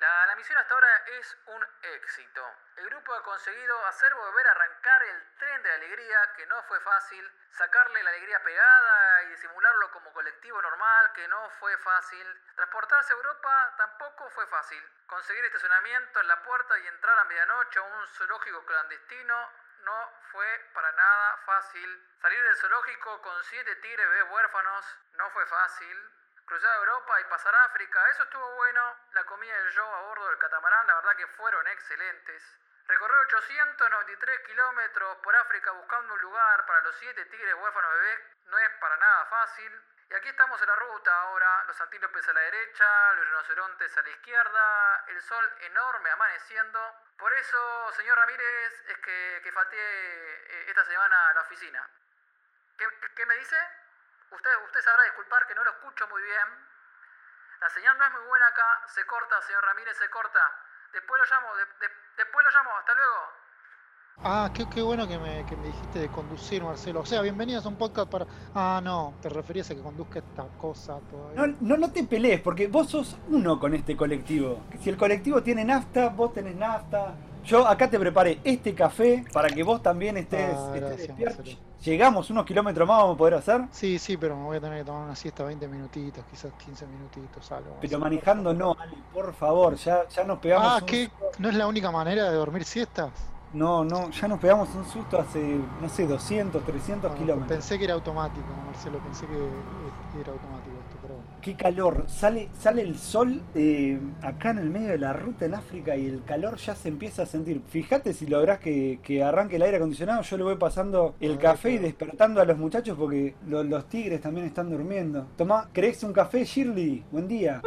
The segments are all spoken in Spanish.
La, la misión hasta ahora es un éxito. El grupo ha conseguido hacer volver a arrancar el tren de alegría, que no fue fácil, sacarle la alegría pegada y disimularlo como colectivo normal, que no fue fácil. Transportarse a Europa tampoco fue fácil. Conseguir estacionamiento en la puerta y entrar a medianoche a un zoológico clandestino no fue para nada fácil. Salir del zoológico con siete tigres bebés huérfanos no fue fácil. Cruzar Europa y pasar a África, eso estuvo bueno. La comida y el show a bordo del catamarán, la verdad que fueron excelentes. Recorrer 893 kilómetros por África buscando un lugar para los siete tigres huérfanos bebés no es para nada fácil. Y aquí estamos en la ruta ahora, los antílopes a la derecha, los rinocerontes a la izquierda, el sol enorme amaneciendo. Por eso, señor Ramírez, es que, que falté eh, esta semana a la oficina. ¿Qué, qué- qué me dice? Usted, usted sabrá disculpar que no lo escucho muy bien. La señal no es muy buena acá, se corta, señor Ramírez, se corta. Después lo llamo, de- de- después lo llamo, hasta luego. Ah, qué, qué bueno que me, que me dijiste de conducir, Marcelo. O sea, bienvenidos a un podcast para... Ah, no, te referías a que conduzca esta cosa todavía. No, no, no te pelees, porque vos sos uno con este colectivo. Si el colectivo tiene nafta, vos tenés nafta. Yo acá te preparé este café para que vos también estés, Ah, estés gracias, despierto. Llegamos unos kilómetros más, vamos a poder hacer. Sí, sí, pero me voy a tener que tomar una siesta 20 minutitos, quizás 15 minutitos, algo. Pero manejando no, Ale, por favor, ya, ya nos pegamos Ah, un ¿qué? susto. ¿No es la única manera de dormir siestas? No, no, ya nos pegamos un susto hace, no sé, 200, 300 Bueno, kilómetros. pensé que era automático, Marcelo, pensé que era automático. Qué calor, sale, sale el sol eh, acá en el medio de la ruta en África y el calor ya se empieza a sentir. Fíjate si lográs que, que arranque el aire acondicionado, yo le voy pasando el Ah, café y despertando a los muchachos porque lo- los tigres también están durmiendo. Tomá, ¿querés un café, Shirley? Buen día.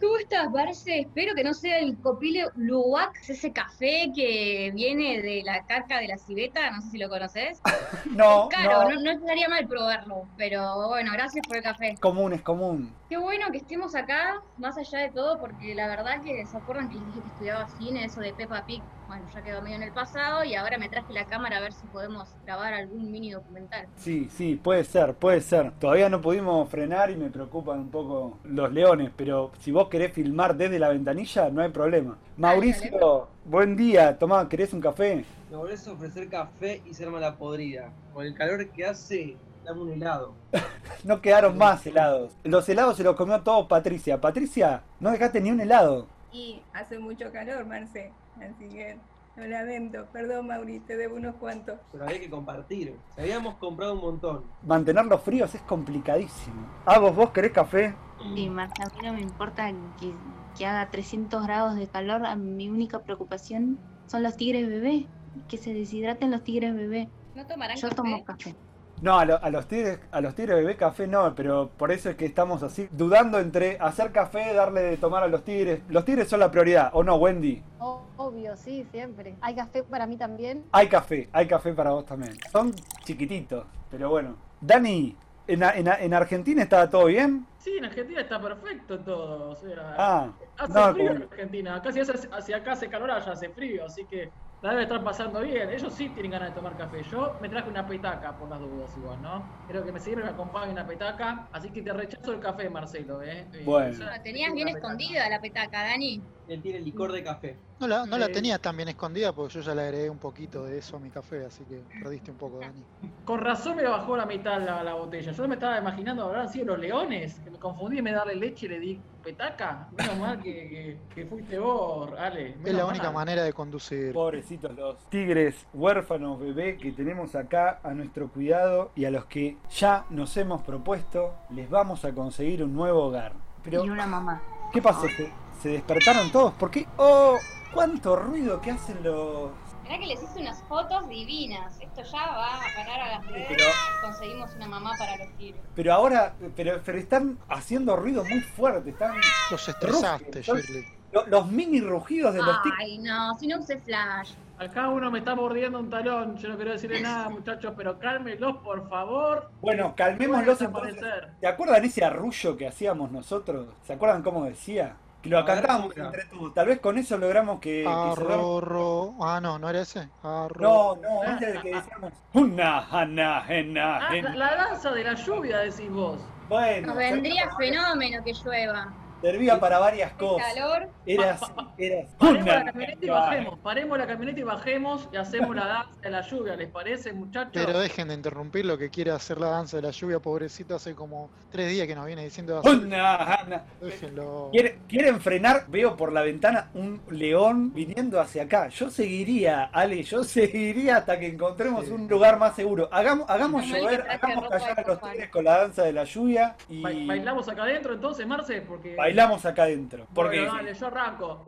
¿Cómo estás, Barce? Espero que no sea el Copile Luwak, ese café que viene de la carca de la civeta, no sé si lo conoces. No, es caro, no, no, no estaría mal probarlo, pero bueno, gracias por el café. es común, es común. Qué bueno que estemos acá, más allá de todo, porque la verdad que se acuerdan que les dije que estudiaba cine, eso de Peppa Pig, bueno, ya quedó medio en el pasado y ahora me traje la cámara a ver si podemos grabar algún mini documental. Sí, sí, puede ser, puede ser. Todavía no pudimos frenar y me preocupan un poco los leones, pero si vos querés filmar desde la ventanilla, no hay problema. Mauricio, buen día. Tomá, ¿querés un café? Me volvés a ofrecer café y ser mala podrida. Con el calor que hace, dame un helado. No quedaron más helados. Los helados se los comió todo Patricia. Patricia, no dejaste ni un helado. Y hace mucho calor, Marce. Así que lo lamento. Perdón, Mauri, te debo unos cuantos. Pero había que compartir. Habíamos comprado un montón. Mantenerlos fríos es complicadísimo. Ah, vos, vos querés café. Sí, Marta, a mí no me importa que, que haga 300 grados de calor, a mi única preocupación son los tigres bebé, que se deshidraten los tigres bebé. ¿No tomarán Yo café? tomo café. No, a, lo- a los tigres, a los tigres bebé café no, pero por eso es que estamos así, dudando entre hacer café, darle de tomar a los tigres. Los tigres son la prioridad, ¿o no, Wendy? Oh, Obvio, sí, siempre. Hay café para mí también. Hay café, hay café para vos también. Son chiquititos, pero bueno. Dani, ¿en, en en Argentina estaba todo bien? Sí, en Argentina está perfecto todo. O sea, Ah, hace no, frío como- en Argentina. Acá si hace, hacia acá hace calor, allá hace frío. Así que la debe estar pasando bien. Ellos sí tienen ganas de tomar café. Yo me traje una petaca por las dudas, igual, ¿no? Creo que me sirve, me acompaña una petaca. Así que te rechazo el café, Marcelo, ¿eh? Eh, Bueno. La tenías bien petaca. escondida la petaca, Dani. Él tiene licor de café. No la, no la Eh. tenía tan bien escondida porque yo ya le agregué un poquito de eso a mi café, así que perdiste un poco, Dani. Con razón me bajó la mitad la, la botella. Yo me estaba imaginando, habrán sido los leones, que me confundí vez de darle leche y le di petaca. Menos mal que, que, que fuiste vos, Ale. Es la única mal. manera de conducir. Pobrecitos los tigres huérfanos bebé que tenemos acá a nuestro cuidado y a los que ya nos hemos propuesto, les vamos a conseguir un nuevo hogar. Pero, Y una mamá. ¿qué pasó? ¿Se, se despertaron todos? ¿Por qué? ¡Oh! ¿Cuánto ruido que hacen los...? Mirá que les hice unas fotos divinas. Esto ya va a parar a las redes. Pero, Conseguimos una mamá para los tigres. pero ahora, pero, pero están haciendo ruido muy fuerte, están... Los estresaste, Shirley. lo- Los mini rugidos de los tigres. Ay, no, si no usé flash. Acá uno me está mordiendo un talón. Yo no quiero decirle nada, muchachos, pero cálmenlos, por favor. Bueno, calmémoslos entonces. ¿Se acuerdan ese arrullo que hacíamos nosotros? ¿Se acuerdan cómo decía? Lo A ver, cantábamos ¿cómo era? entre todos. Tal vez con eso logramos que, que se duerman. Arro, Ah, no, no era ese. Arro. No, no, ese es el que decíamos. Una, ana, ena, Ah, la, danza de la lluvia, decís vos. Bueno, Nos vendría fenómeno que llueva. Servía para varias cosas. calor. Era Pa- así, pa- era así. Paremos la Una- camioneta y bajemos. Paremos la camioneta y bajemos y hacemos la danza de la lluvia. ¿Les parece, muchachos? Pero dejen de interrumpir lo que quiere hacer la danza de la lluvia, pobrecito, hace como tres días que nos viene diciendo hacer. Una- una- Déjenlo. ¿Quieren, quieren frenar? Veo por la ventana un león viniendo hacia acá. Yo seguiría, Ale, yo seguiría hasta que encontremos Sí. un lugar más seguro. Hagamos, hagamos llover, hagamos callar a los tigres con la danza de la lluvia y Ba- ¿Bailamos acá adentro entonces, Marce? Porque... bailamos acá adentro. Porque Bueno, dale, yo arranco.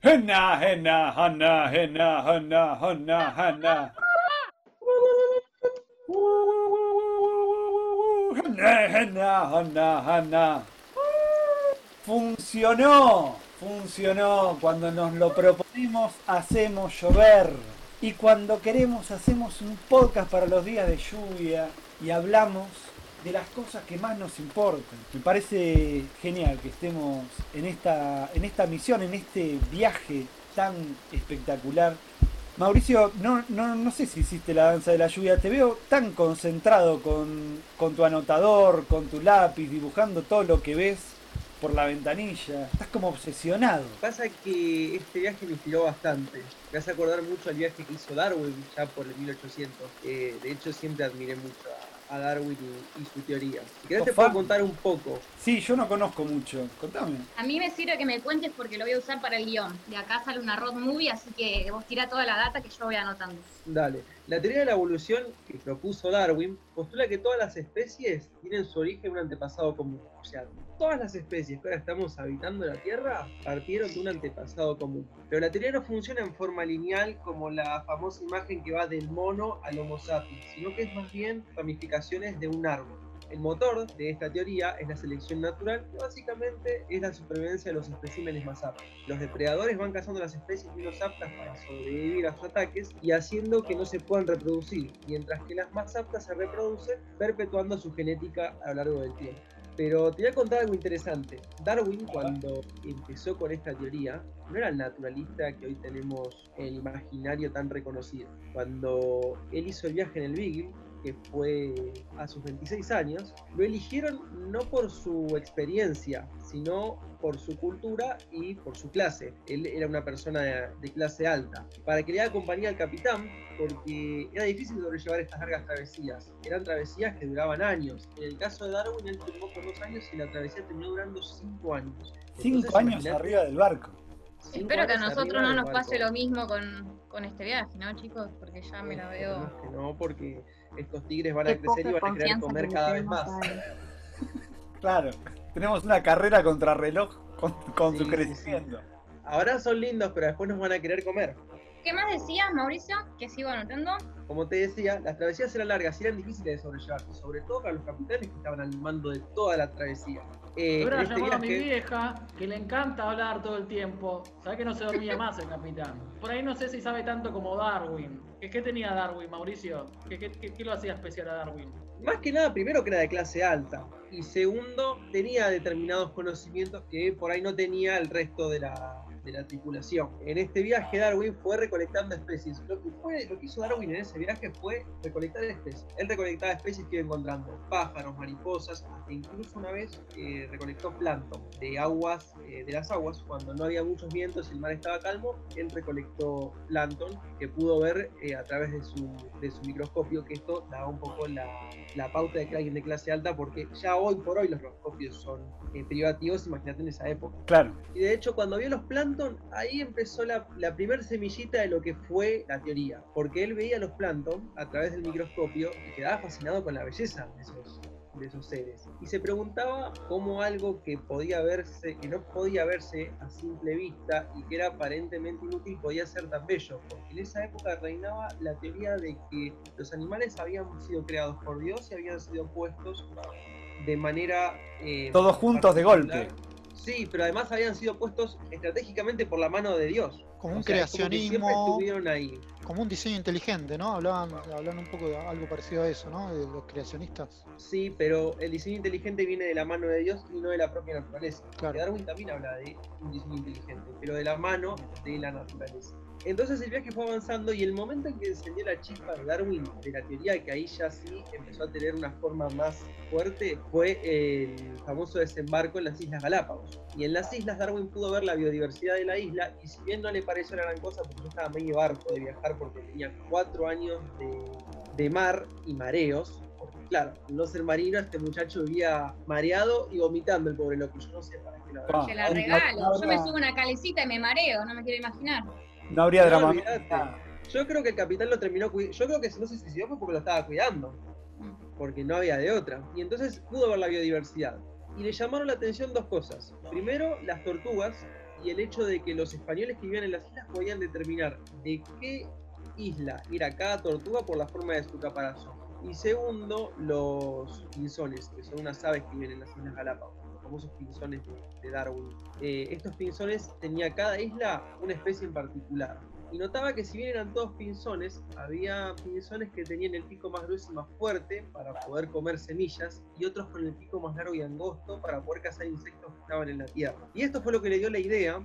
Henna, hanna, henna, hanna, hanna, hanna. Henna, henna, hanna, hanna. Funcionó, funcionó. Cuando nos lo proponemos, hacemos llover. Y cuando queremos, hacemos un podcast para los días de lluvia y hablamos de las cosas que más nos importan. Me parece genial que estemos en esta, en esta misión, en este viaje tan espectacular. Mauricio, no, no, no sé si hiciste la danza de la lluvia, te veo tan concentrado con, con tu anotador, con tu lápiz, dibujando todo lo que ves por la ventanilla. Estás como obsesionado. Pasa que este viaje me inspiró bastante. Me hace acordar mucho al viaje que hizo Darwin ya por el 1800. Eh, de hecho, siempre admiré mucho a, a Darwin y, y su teoría. Si querés, teOfán. puedo contar un poco. Sí, yo no conozco mucho. Contame. A mí me sirve que me cuentes porque lo voy a usar para el guion. De acá sale una road movie, así que vos tira toda la data que yo voy anotando. Dale. La teoría de la evolución que propuso Darwin postula que todas las especies tienen su origen en un antepasado común. O sea, todas las especies que ahora estamos habitando la Tierra partieron de un antepasado común. Pero la teoría no funciona en forma lineal como la famosa imagen que va del mono al Homo sapiens, sino que es más bien ramificaciones de un árbol. El motor de esta teoría es la selección natural, que básicamente es la supervivencia de los especímenes más aptos. Los depredadores van cazando las especies menos aptas para sobrevivir a sus ataques y haciendo que no se puedan reproducir, mientras que las más aptas se reproducen, perpetuando su genética a lo largo del tiempo. Pero te voy a contar algo interesante. Darwin, cuando empezó con esta teoría, no era el naturalista que hoy tenemos en el imaginario tan reconocido. Cuando él hizo el viaje en el Beagle, que fue a sus 26 años, lo eligieron no por su experiencia, sino por su cultura y por su clase. Él era una persona de, de clase alta. Para que le haga compañía al capitán, porque era difícil sobrellevar estas largas travesías. Eran travesías que duraban años. En el caso de Darwin, él firmó por dos años y la travesía terminó durando cinco años. Cinco años arriba del barco. Espero que a nosotros no nos barco. pase lo mismo con, con este viaje, ¿no, chicos? Porque ya me la veo. No, porque estos tigres van a crecer y van a querer comer cada vez más. Claro. Tenemos una carrera contra reloj con, con Sí, su sí, crecimiento. Ahora son lindos, pero después nos van a querer comer. ¿Qué más decías, Mauricio? Que sigo anotando. Como te decía, las travesías eran largas y eran difíciles de sobrellevar, sobre todo para los capitanes que estaban al mando de toda la travesía. Eh, Yo este llamado a mi vieja, que le encanta hablar todo el tiempo. Sabe que no se dormía más el capitán. Por ahí no sé si sabe tanto como Darwin. ¿Qué, qué tenía Darwin, Mauricio? ¿Qué, qué, qué- qué lo hacía especial a Darwin? Más que nada, primero que era de clase alta. Y segundo, tenía determinados conocimientos que por ahí no tenía el resto de la, de la tripulación. En este viaje Darwin fue recolectando especies. Lo que, fue, lo que hizo Darwin en ese viaje fue recolectar especies. Él recolectaba especies que iba encontrando. Pájaros, mariposas, hasta incluso una vez eh, recolectó plancton de aguas, eh, de las aguas, cuando no había muchos vientos y el mar estaba calmo, él recolectó plancton que pudo ver eh, a través de su, de su microscopio, que esto daba un poco la, la pauta de que alguien de clase alta, porque ya hoy por hoy los microscopios son eh, privativos, imagínate en esa época. Claro. Y de hecho, cuando vio los plancton, ahí empezó la, la primer semillita de lo que fue la teoría. Porque él veía los plancton a través del microscopio y quedaba fascinado con la belleza de esos, de esos seres. Y se preguntaba cómo algo que podía verse, que no podía verse a simple vista y que era aparentemente inútil podía ser tan bello. Porque en esa época reinaba la teoría de que los animales habían sido creados por Dios y habían sido puestos de manera... eh, Todos juntos de golpe. Sí, pero además habían sido puestos estratégicamente por la mano de Dios. Como un O sea, es como que siempre creacionismo, estuvieron ahí. como un diseño inteligente, ¿no? Hablaban, hablan un poco de algo parecido a eso, ¿no? De los creacionistas. Sí, pero el diseño inteligente viene de la mano de Dios y no de la propia naturaleza. Claro. Darwin también habla de un diseño inteligente, pero de la mano de la naturaleza. Entonces el viaje fue avanzando y el momento en que encendió la chispa de Darwin de la teoría, que ahí ya sí empezó a tener una forma más fuerte, fue el famoso desembarco en las Islas Galápagos. Y en las islas Darwin pudo ver la biodiversidad de la isla y si bien no le pareció la gran cosa porque yo estaba medio barco de viajar porque tenía cuatro años de, de mar y mareos, porque claro, al no ser marino este muchacho vivía mareado y vomitando el pobre loco, yo no sé para qué lo Ah, Se la regalo. Yo me subo una calecita y me mareo, no me quiero imaginar. No habría drama. Yo creo que el capitán lo terminó cuidando. Yo creo que si no se suicidó fue porque lo estaba cuidando. Porque no había de otra. Y entonces pudo ver la biodiversidad. Y le llamaron la atención dos cosas. Primero, las tortugas y el hecho de que los españoles que vivían en las islas podían determinar de qué isla era cada tortuga por la forma de su caparazón. Y segundo, los pinzones, que son unas aves que viven en las Islas Galápagos, famosos pinzones de, Darwin. Eh, estos pinzones tenía cada isla una especie en particular. Y notaba que si bien eran todos pinzones, había pinzones que tenían el pico más grueso y más fuerte para poder comer semillas y otros con el pico más largo y angosto para poder cazar insectos que estaban en la tierra. Y esto fue lo que le dio la idea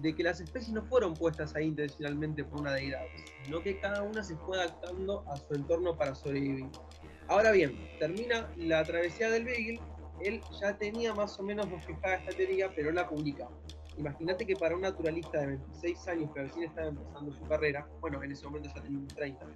de que las especies no fueron puestas ahí intencionalmente por una deidad, sino que cada una se fue adaptando a su entorno para sobrevivir. Ahora bien, termina la travesía del Beagle, él ya tenía más o menos bosquejada esta teoría, pero la publica. Imagínate que para un naturalista de 26 años que recién estaba empezando su carrera, bueno, en ese momento ya tenía unos 30,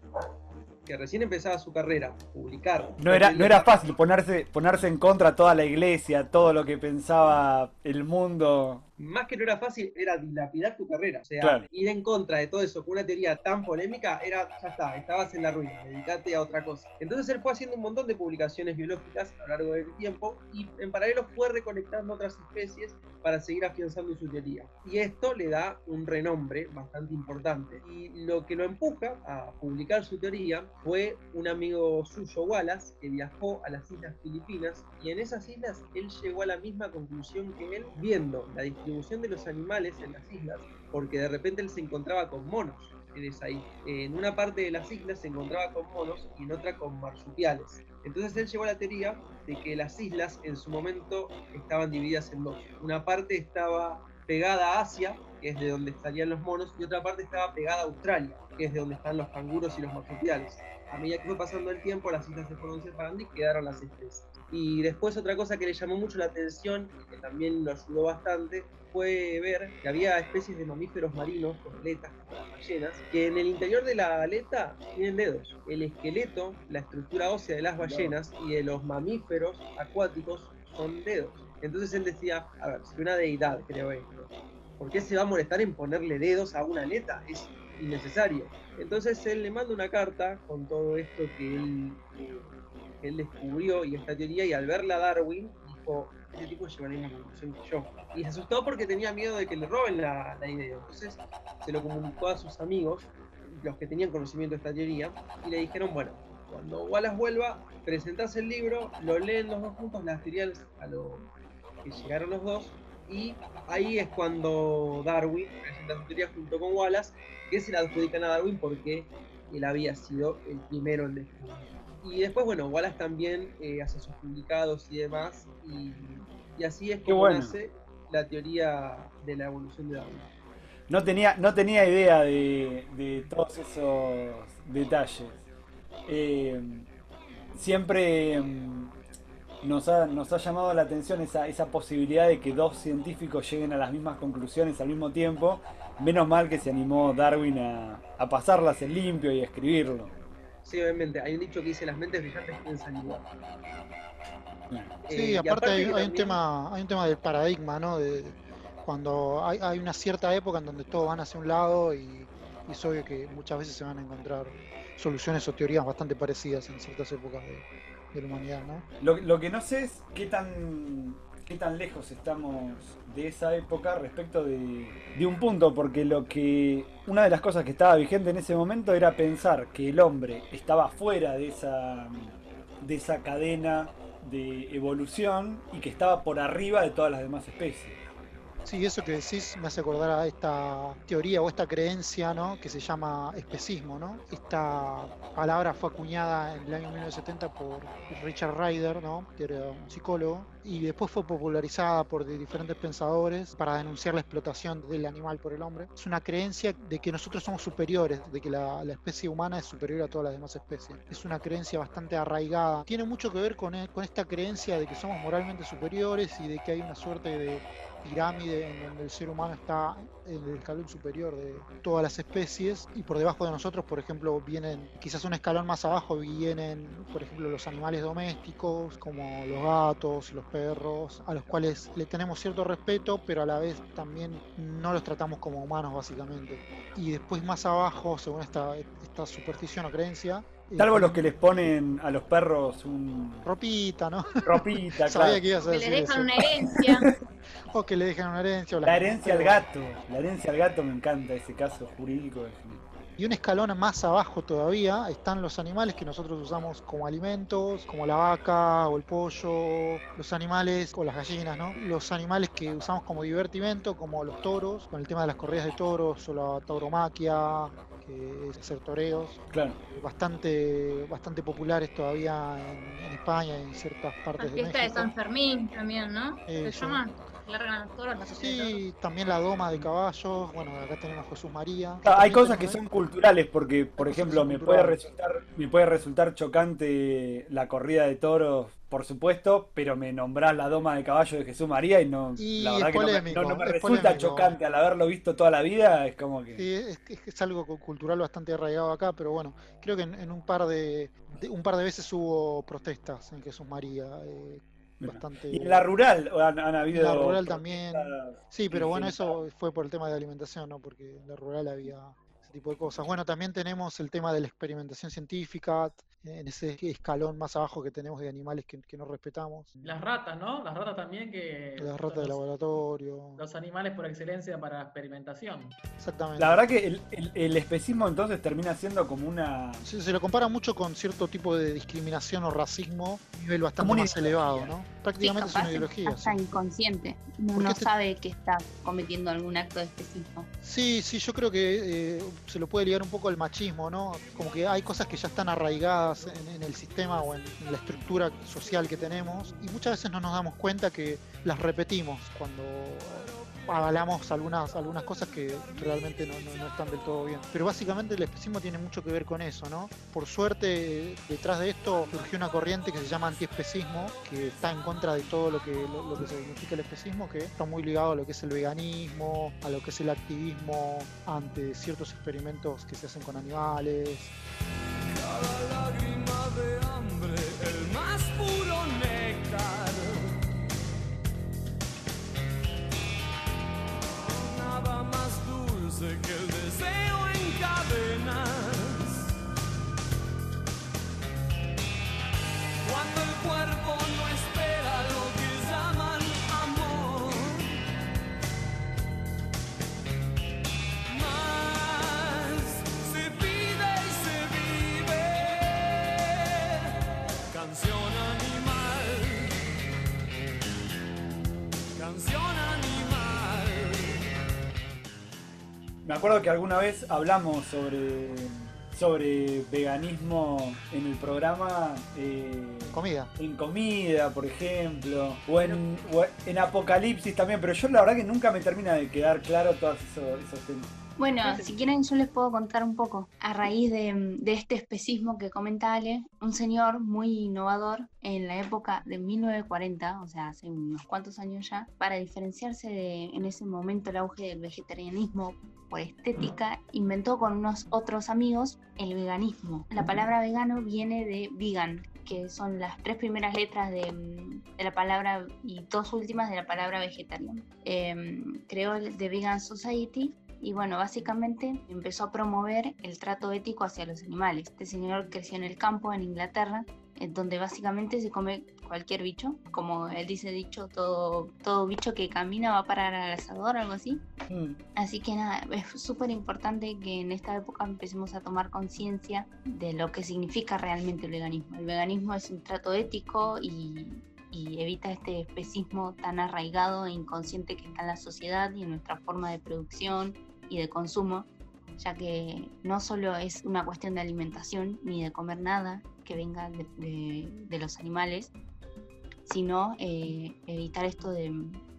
que recién empezaba su carrera, publicar. No era, no era fácil ponerse, ponerse en contra toda la iglesia, todo lo que pensaba el mundo. Más que no era fácil, era dilapidar tu carrera. O sea, Claro. ir en contra de todo eso con una teoría tan polémica era, ya está, estabas en la ruina, dedicate a otra cosa. Entonces él fue haciendo un montón de publicaciones biológicas a lo largo del tiempo y en paralelo fue reconectando otras especies para seguir afianzando su teoría. Y esto le da un renombre bastante importante. Y lo que lo empuja a publicar su teoría fue un amigo suyo, Wallace, que viajó a las Islas Filipinas y en esas islas él llegó a la misma conclusión que él viendo la distribución de los animales en las islas, porque de repente él se encontraba con monos en esa isla. En una parte de las islas se encontraba con monos y en otra con marsupiales. Entonces él llegó a la teoría de que las islas en su momento estaban divididas en dos. Una parte estaba pegada a Asia, que es de donde estarían los monos, y otra parte estaba pegada a Australia, que es de donde están los canguros y los marsupiales. A medida que fue pasando el tiempo, las islas se fueron separando y quedaron las especies. Y después otra cosa que le llamó mucho la atención, y que también lo ayudó bastante, fue ver que había especies de mamíferos marinos con aletas, como las ballenas, que en el interior de la aleta tienen dedos. El esqueleto, la estructura ósea de las ballenas y de los mamíferos acuáticos son dedos. Entonces él decía, a ver, si una deidad creo esto, ¿por qué se va a molestar en ponerle dedos a una aleta? Es innecesario. Entonces él le manda una carta con todo esto que él, descubrió y esta teoría, y al verla Darwin, dijo, ese tipo lleva la misma conclusión que yo. Y se asustó porque tenía miedo de que le roben la, la idea. Entonces se lo comunicó a sus amigos, los que tenían conocimiento de esta teoría, y le dijeron, bueno, cuando Wallace vuelva, presentás el libro, lo leen los dos juntos, las teorías a lo que llegaron los dos, y ahí es cuando Darwin presenta su teoría junto con Wallace, que se la adjudican a Darwin porque él había sido el primero en descubrir. Y después, bueno, Wallace también eh, hace sus publicados y demás, y, y así es como bueno. nace la teoría de la evolución de Darwin. No tenía, no tenía idea de, de todos esos detalles. Eh, siempre mm, nos ha, nos ha llamado la atención esa, esa posibilidad de que dos científicos lleguen a las mismas conclusiones al mismo tiempo. Menos mal que se animó Darwin a, a pasarlas en limpio y a escribirlo. Sí, obviamente, hay un dicho que dice las mentes brillantes piensan igual. Sí, Eh, aparte, hay, un tema, hay un tema del paradigma, ¿no? De, cuando hay, hay una cierta época en donde todos van hacia un lado y, y es obvio que muchas veces se van a encontrar soluciones o teorías bastante parecidas en ciertas épocas de, lo que no sé es qué tan, qué tan lejos estamos de esa época respecto de, de un punto, porque lo que una de las cosas que estaba vigente en ese momento era pensar que el hombre estaba fuera de esa, de esa cadena de evolución y que estaba por arriba de todas las demás especies. Sí, eso que decís me hace acordar a esta teoría o esta creencia, ¿no? Que se llama especismo, ¿no? Esta palabra fue acuñada en el año 1970 por Richard Ryder, ¿no? Que era un psicólogo y después fue popularizada por diferentes pensadores para denunciar la explotación del animal por el hombre. Es una creencia de que nosotros somos superiores, de que la, la especie humana es superior a todas las demás especies. Es una creencia bastante arraigada. Tiene mucho que ver con, e- con esta creencia de que somos moralmente superiores y de que hay una suerte de pirámide en donde el ser humano está en el escalón superior de todas las especies y por debajo de nosotros, por ejemplo, vienen quizás un escalón más abajo vienen, por ejemplo, los animales domésticos como los gatos, los perros, a los cuales le tenemos cierto respeto, pero a la vez también no los tratamos como humanos básicamente. Y después más abajo, según esta, esta superstición o creencia, Salvo los que les ponen a los perros un ropita, ¿no? ropita, Sabía claro. que ibas a Que le dejan eso. una herencia. O que le dejen una herencia. o La las- herencia al gato, la herencia al gato me encanta ese caso jurídico. Y un escalón más abajo todavía están los animales que nosotros usamos como alimentos, como la vaca o el pollo, los animales o las gallinas, ¿no? Los animales que usamos como divertimento, como los toros, con el tema de las corridas de toros o la tauromaquia, es hacer toreos, Claro. bastante, bastante populares todavía en, en España y en ciertas La partes de fiesta de México. San Fermín también, ¿no? ¿Se llama? Largan los toros, la fiesta de toros. Sí, también la doma de caballos, bueno, acá tenemos Jesús María. Ah, Hay cosas que son culturales porque, por Hay ejemplo, me puede resultar, me puede resultar chocante la corrida de toros, por supuesto, pero me nombrás la doma de caballo de Jesús María y no, Y la es verdad que no me- polémico, no, no me es resulta polémico. chocante al haberlo visto toda la vida, es como que Sí, es, es- es algo cu- cultural bastante arraigado acá, pero bueno, creo que en, en un par de, de- un par de veces hubo protestas en Jesús María, eh. Bastante. Y en la rural han, han habido la rural también. Sí, pero bueno, en eso fue por el tema de alimentación, ¿no? Porque en la rural había ese tipo de cosas. Bueno, también tenemos el tema de la experimentación científica, en ese escalón más abajo que tenemos de animales que, que no respetamos. Las ratas, ¿no? Las ratas también que. Las ratas de los- laboratorio. Los animales por excelencia para experimentación. Exactamente. La verdad que el, el- el especismo entonces termina siendo como una... Se, se lo compara mucho con cierto tipo de discriminación o racismo un nivel bastante más ideología. elevado, ¿no? Sí, Prácticamente es capaz una ideología. sí. inconsciente. No, este- sabe que está cometiendo algún acto de especismo. Sí, sí, yo creo que eh, se lo puede ligar un poco al machismo, ¿no? Como que hay cosas que ya están arraigadas en, el sistema o en la estructura social que tenemos y muchas veces no nos damos cuenta que las repetimos cuando avalamos algunas, algunas cosas que realmente no, no- están del todo bien. Pero básicamente el especismo tiene mucho que ver con eso, ¿no? Por suerte, detrás de esto surgió una corriente que se llama antiespecismo, que está en contra de todo lo que, lo, lo que significa el especismo, que está muy ligado a lo que es el veganismo, a lo que es el activismo ante ciertos experimentos que se hacen con animales. Cada lágrima de dulce que el deseo en cadenas. Cuando el cuerpo no espera lo que llaman amor. Más se pide y se vive. Canción animal. Canción animal. Me acuerdo que alguna vez hablamos sobre, sobre veganismo en el programa. eh, Comida. en comida, por ejemplo, o en, o en Apocalipsis también, pero yo la verdad que nunca me termina de quedar claro todos esos, esos temas. Bueno, si quieren yo les puedo contar un poco. A raíz de, de este especismo que comenta Ale, un señor muy innovador en la época de 1940, o sea, hace unos cuantos años ya, para diferenciarse de en ese momento el auge del vegetarianismo por estética, inventó con unos otros amigos el veganismo. La palabra vegano viene de vegan, que son las tres primeras letras de, mm, de la palabra y dos últimas de la palabra vegetariano. Em, creó el The Vegan Society y bueno, básicamente empezó a promover el trato ético hacia los animales. Este señor creció en el campo en Inglaterra, en donde básicamente se come cualquier bicho, como él dice dicho, todo, todo bicho que camina va a parar al asador, algo así. Mm. Así que nada, es súper importante que en esta época empecemos a tomar conciencia de lo que significa realmente el veganismo. El veganismo es un trato ético y, y evita este especismo tan arraigado e inconsciente que está en la sociedad y en nuestra forma de producción y de consumo, ya que no solo es una cuestión de alimentación ni de comer nada que venga de, los animales, sino eh, evitar esto de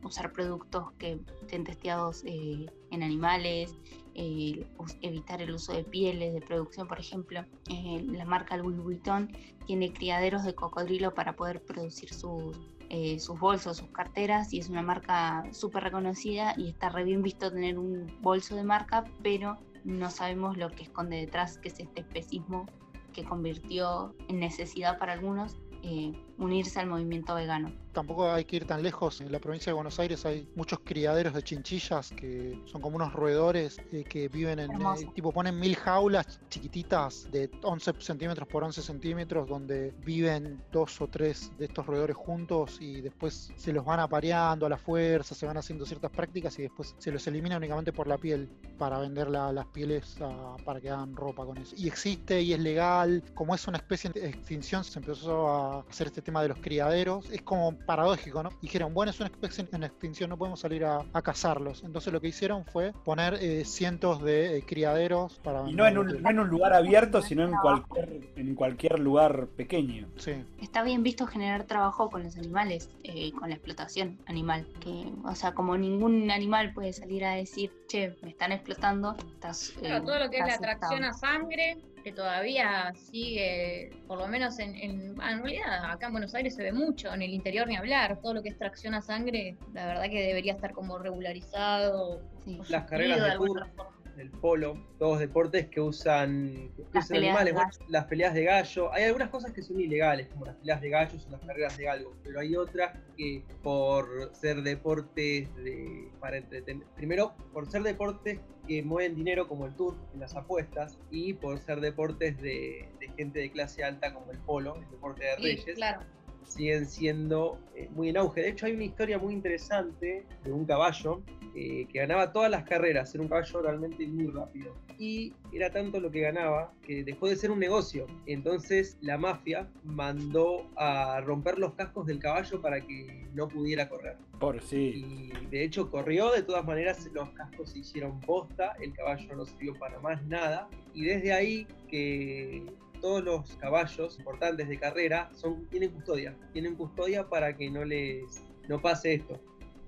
usar productos que estén testeados eh, en animales, eh, evitar el uso de pieles de producción, por ejemplo. Eh, la marca Louis Vuitton tiene criaderos de cocodrilo para poder producir sus, eh, sus bolsos, sus carteras, y es una marca súper reconocida y está re bien visto tener un bolso de marca, pero no sabemos lo que esconde detrás, que es este especismo que convirtió en necesidad para algunos eh, unirse al movimiento vegano. Tampoco hay que ir tan lejos. En la provincia de Buenos Aires hay muchos criaderos de chinchillas que son como unos roedores eh, que viven en. Eh, tipo, ponen mil jaulas chiquititas de 11 centímetros por 11 centímetros donde viven dos o tres de estos roedores juntos y después se los van apareando a la fuerza, se van haciendo ciertas prácticas y después se los elimina únicamente por la piel para vender la- las pieles ah, para que hagan ropa con eso. Y existe y es legal. Como es una especie de extinción, se empezó a hacer este tema de los criaderos. Es como paradójico, ¿no? Dijeron, bueno, es una especie en extinción, no podemos salir a, a cazarlos. Entonces lo que hicieron fue poner eh, cientos de eh, criaderos para Y no en, un, no en un lugar abierto, sino en cualquier, en cualquier lugar pequeño. Sí. Está bien visto generar trabajo con los animales, eh, con la explotación animal. Que, o sea, como ningún animal puede salir a decir, che, me están explotando, estás. Claro, eh, todo lo que es la atracción a afectado". sangre, que todavía sigue, por lo menos en, en, ah, en realidad acá en Buenos Aires se ve mucho, en el interior ni hablar, todo lo que es tracción a sangre, la verdad que debería estar como regularizado. Sí. Las carreras de alguna tour, forma. El polo, todos deportes que usan, que Las usan animales, bueno, las peleas de gallo. Hay algunas cosas que son ilegales, como las peleas de gallos o las carreras de galgos, pero hay otras que por ser deportes de, para entretener, primero por ser deportes que mueven dinero como el tour en las apuestas y por ser deportes de, de gente de clase alta como el polo, el deporte de Sí, reyes claro. Siguen siendo eh, muy en auge. De hecho, hay una historia muy interesante de un caballo eh, que ganaba todas las carreras, era un caballo realmente muy rápido. Y era tanto lo que ganaba que dejó de ser un negocio. Entonces la mafia mandó a romper los cascos del caballo para que no pudiera correr. Por sí. Y de hecho corrió, de todas maneras los cascos se hicieron posta, el caballo no sirvió para más nada. Y desde ahí que todos los caballos importantes de carrera son, tienen custodia. Tienen custodia para que no les no pase esto.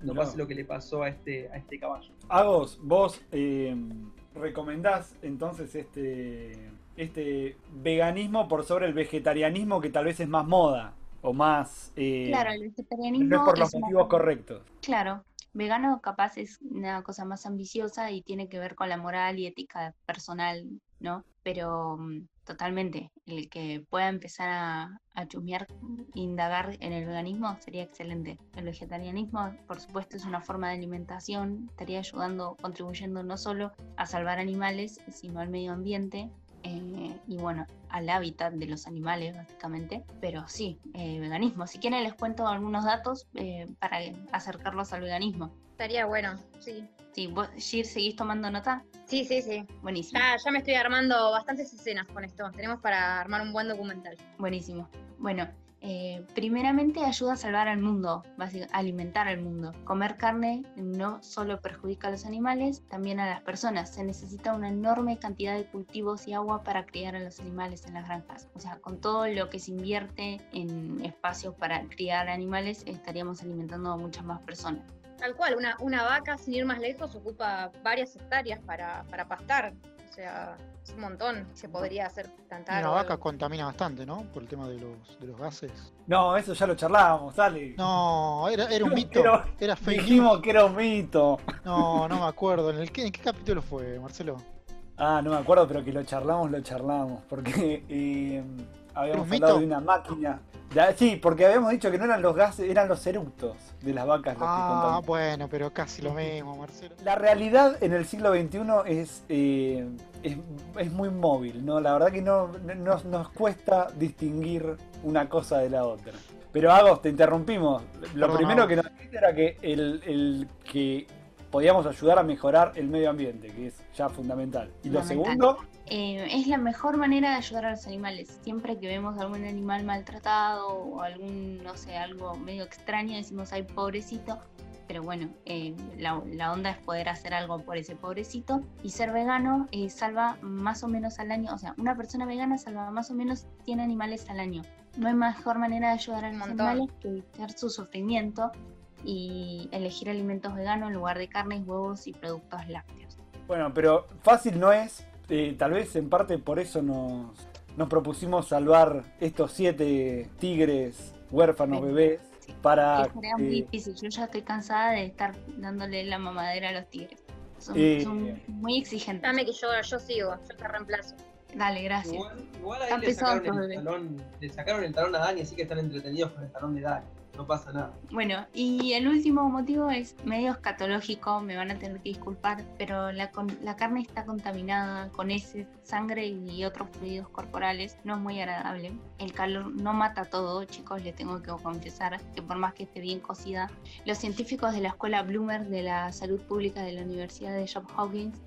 No No. pase lo que le pasó a este, a este caballo. Agos, vos eh, recomendás entonces este, este veganismo por sobre el vegetarianismo que tal vez es más moda o más... eh, Claro, el vegetarianismo no es por los es motivos correctos. Claro, vegano capaz es una cosa más ambiciosa y tiene que ver con la moral y ética personal, ¿no? Pero mm, totalmente, el que pueda empezar a, a chusmear, indagar en el veganismo sería excelente. El vegetarianismo, por supuesto, es una forma de alimentación, estaría ayudando, contribuyendo no solo a salvar animales, sino al medio ambiente. Eh, y bueno, al hábitat de los animales básicamente, pero sí, eh, veganismo. Si quieren les cuento algunos datos eh, para acercarlos al veganismo. Estaría bueno, sí. Sí, vos, Gir, ¿seguís tomando nota? Sí, sí, sí. Buenísimo. Ya, ya me estoy armando bastantes escenas con esto. Tenemos para armar un buen documental. Buenísimo. Bueno, eh, primeramente ayuda a salvar al mundo, a alimentar al mundo. Comer carne no solo perjudica a los animales, también a las personas. Se necesita una enorme cantidad de cultivos y agua para criar a los animales en las granjas. O sea, con todo lo que se invierte en espacios para criar animales, estaríamos alimentando a muchas más personas. Tal cual, una, una vaca, sin ir más lejos, ocupa varias hectáreas para, para pastar. Es un montón. Se podría hacer Y plantar. una vaca contamina bastante, ¿no? Por el tema de los, de los gases. No, eso ya lo charlábamos, dale. No, era, era un mito. Era fake news. Dijimos que era un mito. No, no me acuerdo. ¿En, el, qué, ¿En qué capítulo fue, Marcelo? Ah, no me acuerdo, pero que lo charlamos, lo charlamos. Porque eh, habíamos hablado mito? de una máquina. Ya, sí, porque habíamos dicho que no eran los gases, eran los eructos de las vacas los que Ah, bueno, pero casi lo mismo, Marcelo. La realidad en el siglo XXI es, eh, es, es muy móvil, ¿no? La verdad que no, no- nos, nos cuesta distinguir una cosa de la otra. Pero Agos, te interrumpimos. Lo Perdón, primero que nos dijiste era que el, el que podíamos ayudar a mejorar el medio ambiente, que es ya fundamental. Y lo segundo, Eh, es la mejor manera de ayudar a los animales. Siempre que vemos algún animal maltratado o algún, no sé, algo medio extraño, decimos, ay, pobrecito. Pero bueno, eh, la, la onda es poder hacer algo por ese pobrecito. Y ser vegano eh, salva más o menos al año, o sea, una persona vegana salva más o menos 100 animales al año. No hay mejor manera de ayudar a los montón. animales que evitar su sufrimiento y elegir alimentos veganos en lugar de carnes, huevos y productos lácteos. bueno, pero fácil no es. Eh, tal vez en parte por eso nos, nos propusimos salvar estos siete tigres huérfanos Sí. bebés para... Que sería muy difícil. Yo ya estoy cansada de estar dándole la mamadera a los tigres. Son, Eh, son muy exigentes. Dame que yo, yo sigo, yo te reemplazo. Dale, gracias. Igual, igual ahí le sacaron, el talón, le sacaron el talón a Dani, así que están entretenidos con el talón de Dani. No pasa nada. Bueno, y el último motivo es medio escatológico, me van a tener que disculpar, pero la, con- la carne está contaminada con heces, sangre y otros fluidos corporales, no es muy agradable. El calor no mata todo, chicos, les tengo que confesar que por más que esté bien cocida, los científicos de la escuela Bloomer de la Salud Pública de la Universidad de Johns Hopkins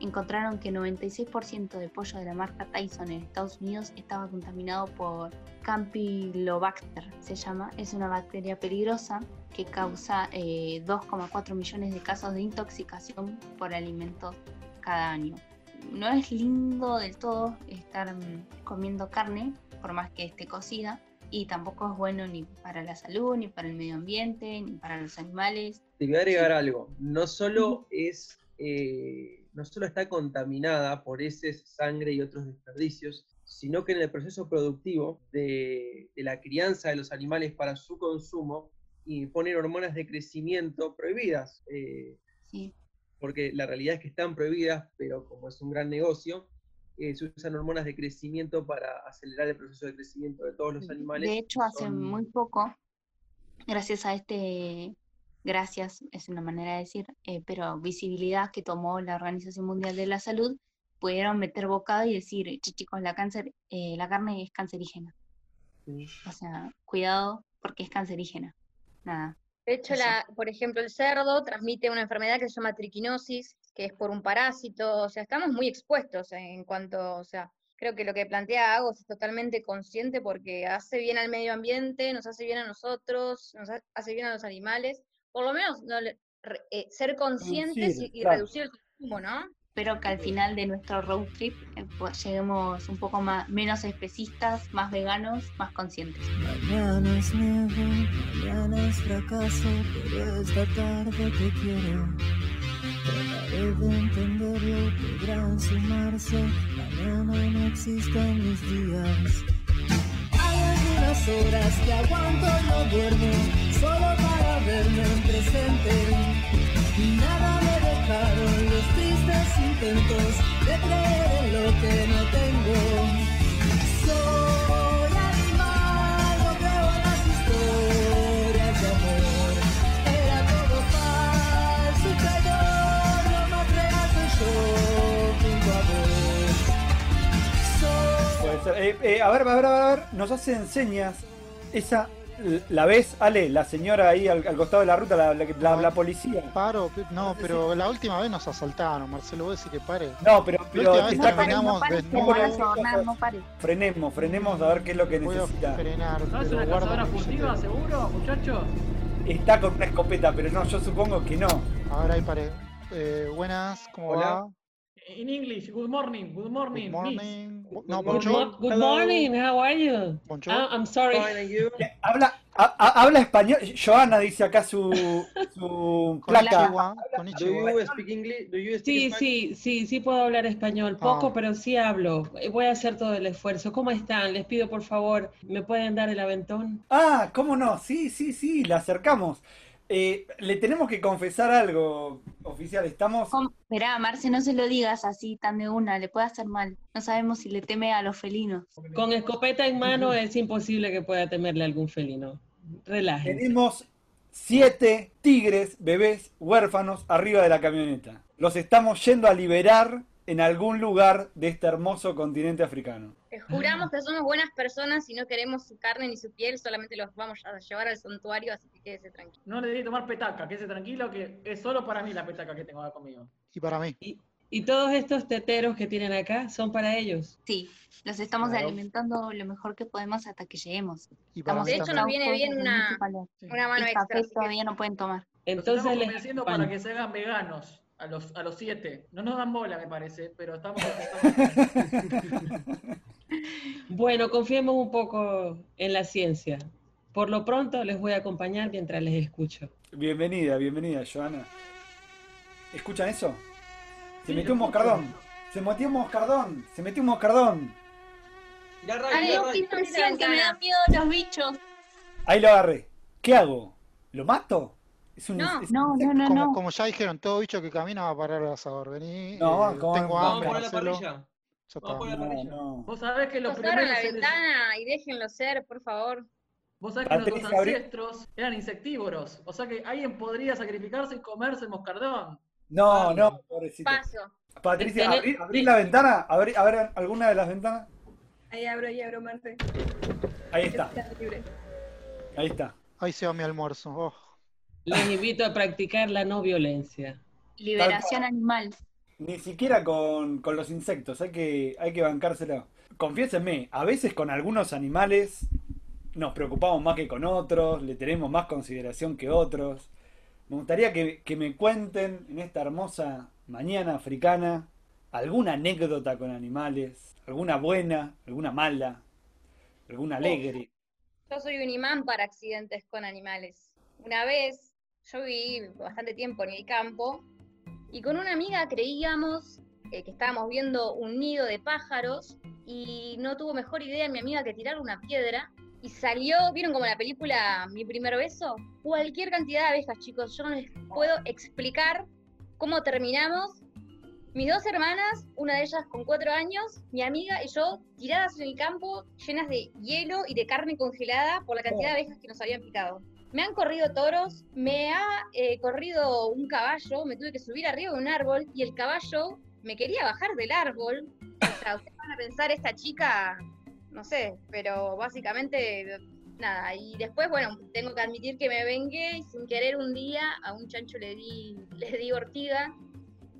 encontraron que 96% de pollo de la marca Tyson en Estados Unidos estaba contaminado por Campylobacter, se llama. Es una bacteria peligrosa que causa eh, 2,4 millones de casos de intoxicación por alimentos cada año. No es lindo del todo estar comiendo carne, por más que esté cocida, y tampoco es bueno ni para la salud, ni para el medio ambiente, ni para los animales. Te voy a agregar algo. No solo es, eh, no solo está contaminada por heces, sangre y otros desperdicios, sino que en el proceso productivo de, de la crianza de los animales para su consumo y ponen hormonas de crecimiento prohibidas. eh, Sí. porque la realidad es que están prohibidas, pero como es un gran negocio, eh, se usan hormonas de crecimiento para acelerar el proceso de crecimiento de todos los animales. De hecho, hace Son- muy poco, gracias a este, gracias es una manera de decir, eh, pero visibilidad que tomó la Organización Mundial de la Salud, pudieron meter bocado y decir, "Che, chicos, la cáncer, eh, la carne es cancerígena. Sí. O sea, cuidado porque es cancerígena. Nada. De hecho, Eso. la, por ejemplo, el cerdo transmite una enfermedad que se llama triquinosis, que es por un parásito, o sea, estamos muy expuestos en cuanto, o sea, creo que lo que plantea Agos es totalmente consciente porque hace bien al medio ambiente, nos hace bien a nosotros, nos ha- hace bien a los animales, por lo menos no eh, ser conscientes y, Reducir, y claro. reducir el consumo, ¿no? Espero que al final de nuestro road trip eh, pues, lleguemos un poco más, menos especistas, más veganos, más conscientes. Mañana es nieve, mañana es fracaso, pero esta tarde te quiero. Trataré de entenderlo, podrán sumarse, mañana no existen mis días. Hay algunas horas que aguanto y no duermo, solo para en presente. Nada me dejaron los tristes intentos de creer en lo que no tengo. Soy animal, no creo en las historias de amor. Era todo falso y traidor, no me creas en yo junto a vos. Soy. Eh, eh, a ver, a ver, a ver, nos hacen señas. Esa, ¿la ves, Ale? La señora ahí al, al costado de la ruta, la, la, la- la policía. Paro, no, pero la última vez nos asaltaron, Marcelo, voy a decir que pare. No, pero, La pero última vez está No pares, pares, a pares. frenemos, frenemos a ver qué es lo que Voy a necesita. frenar, ¿No es una cazadora la furtiva, seguro, muchachos? Está con una escopeta, pero no, yo supongo que no. Ahora ahí paré. Eh, buenas, ¿cómo Hola. va? In English, good morning, good morning, Good miss. morning. Bu- No, Good bonjour. morning, how are you? Bonjour. Ah, I'm sorry. You? Eh, Habla, a- a- habla español. Joana dice acá su, su placa. Do you speak English? Do you speak Sí, Spanish? sí, sí, sí puedo hablar español, poco, Ah. pero sí hablo. Eh, Voy a hacer todo el esfuerzo. ¿Cómo están? Les pido por favor, ¿me pueden dar el aventón? Ah, ¿cómo no? Sí, sí, sí, la acercamos. Eh, le tenemos que confesar algo, oficial. Estamos. Esperá, Marce, no se lo digas así tan de una, le puede hacer mal. No sabemos si le teme a los felinos. Con escopeta en mano es imposible que pueda temerle a algún felino. Relájense. Tenemos siete tigres, bebés, huérfanos arriba de la camioneta. Los estamos yendo a liberar en algún lugar de este hermoso continente africano. Es Juramos que somos buenas personas y no queremos su carne ni su piel, solamente los vamos a llevar al santuario, así que quédese tranquilo. No le debí tomar petaca, quédese tranquilo que es solo para mí la petaca que tengo acá conmigo. Y para mí. Y, y todos estos teteros que tienen acá son para ellos. Sí, los estamos Claro. alimentando lo mejor que podemos hasta que lleguemos. Y para Estamos De hecho, nos viene bien una, una mano extra. café así que- todavía no pueden tomar. Entonces estamos les convenciendo acompaño. para que se hagan veganos a los, a los siete. No nos dan bola, me parece, pero estamos... Bueno, confiemos un poco en la ciencia. Por lo pronto les voy a acompañar mientras les escucho. Bienvenida, bienvenida, Joana. ¿Escuchan eso? Se Sí, metió un moscardón. Se metió un moscardón. Se metió un moscardón. Mirá, Ray, Ay, mirá, no, Ray. qué tensión, que me dan miedo los bichos. Ahí lo agarré. ¿Qué hago? ¿Lo mato? Es un, No. es- No, no, no, Como, no. como ya dijeron, todo bicho que camina va a parar al asador. Vení, No, eh, ¿cómo- tengo cómo Vamos a hambre, poner la parrilla. Vamos la no, parrilla. no. Vos sabés que los primeros la seres- ventana y déjenlo ser, por favor. Vos sabés que nuestros ancestros eran insectívoros. O sea que alguien podría sacrificarse y comerse el moscardón. No, no, pobrecito. Paso. Patricia, Tenés- abrí, abrí la ventana. Abrí, a ver, alguna de las ventanas. Ahí abro, ahí abro, Marce. Ahí está, libre. ahí está. Ahí se va mi almuerzo. Oh. Les invito a practicar la no violencia. Liberación animal. Ni siquiera con, con los insectos, hay que, hay que bancárselo. Confiésenme, a veces con algunos animales nos preocupamos más que con otros, le tenemos más consideración que otros. Me gustaría que, que me cuenten en esta hermosa mañana africana alguna anécdota con animales, alguna buena, alguna mala, alguna alegre. Yo soy un imán para accidentes con animales. Una vez, yo viví bastante tiempo en el campo y con una amiga creíamos eh, que estábamos viendo un nido de pájaros y no tuvo mejor idea mi amiga que tirar una piedra y salió, ¿vieron como la película Mi primer beso? Cualquier cantidad de abejas, chicos. Yo no les puedo explicar cómo terminamos. Mis dos hermanas, una de ellas con cuatro años, mi amiga y yo, tiradas en el campo, llenas de hielo y de carne congelada por la cantidad de abejas que nos habían picado. Me han corrido toros, me ha eh, corrido un caballo, me tuve que subir arriba de un árbol y el caballo me quería bajar del árbol. O sea, ustedes van a pensar, esta chica, no sé, pero básicamente nada. Y después, bueno, tengo que admitir que me vengué y sin querer un día a un chancho le di, le di ortiga.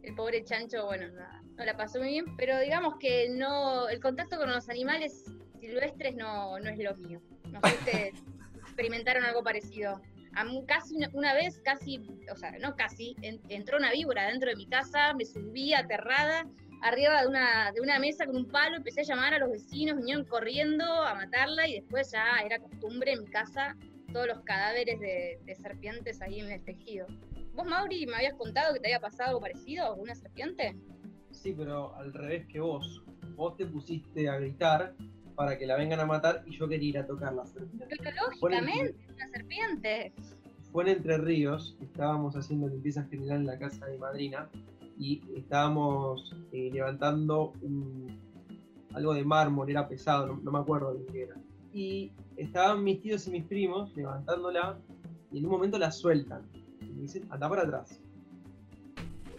El pobre chancho, bueno, nada, no la pasó muy bien, pero digamos que no, el contacto con los animales silvestres no, no es lo mío. No sé ustedes experimentaron algo parecido. A mí casi una, una vez, casi, o sea, no casi, en- entró una víbora dentro de mi casa, me subí aterrada arriba de una, de una mesa con un palo, empecé a llamar a los vecinos, vinieron corriendo a matarla y después ya era costumbre en mi casa todos los cadáveres de, de serpientes ahí en el tejido. ¿Vos, Mauri, me habías contado que te había pasado algo parecido una serpiente? Sí, pero al revés que vos. Vos te pusiste a gritar para que la vengan a matar y yo quería ir a tocar la serpiente. Pero lógicamente, una serpiente. fue en Entre Ríos, estábamos haciendo limpieza general en la casa de madrina y estábamos eh, levantando un- algo de mármol, era pesado, no, no me acuerdo de qué era. Y estaban mis tíos y mis primos levantándola y en un momento la sueltan. Y me dicen, anda para atrás.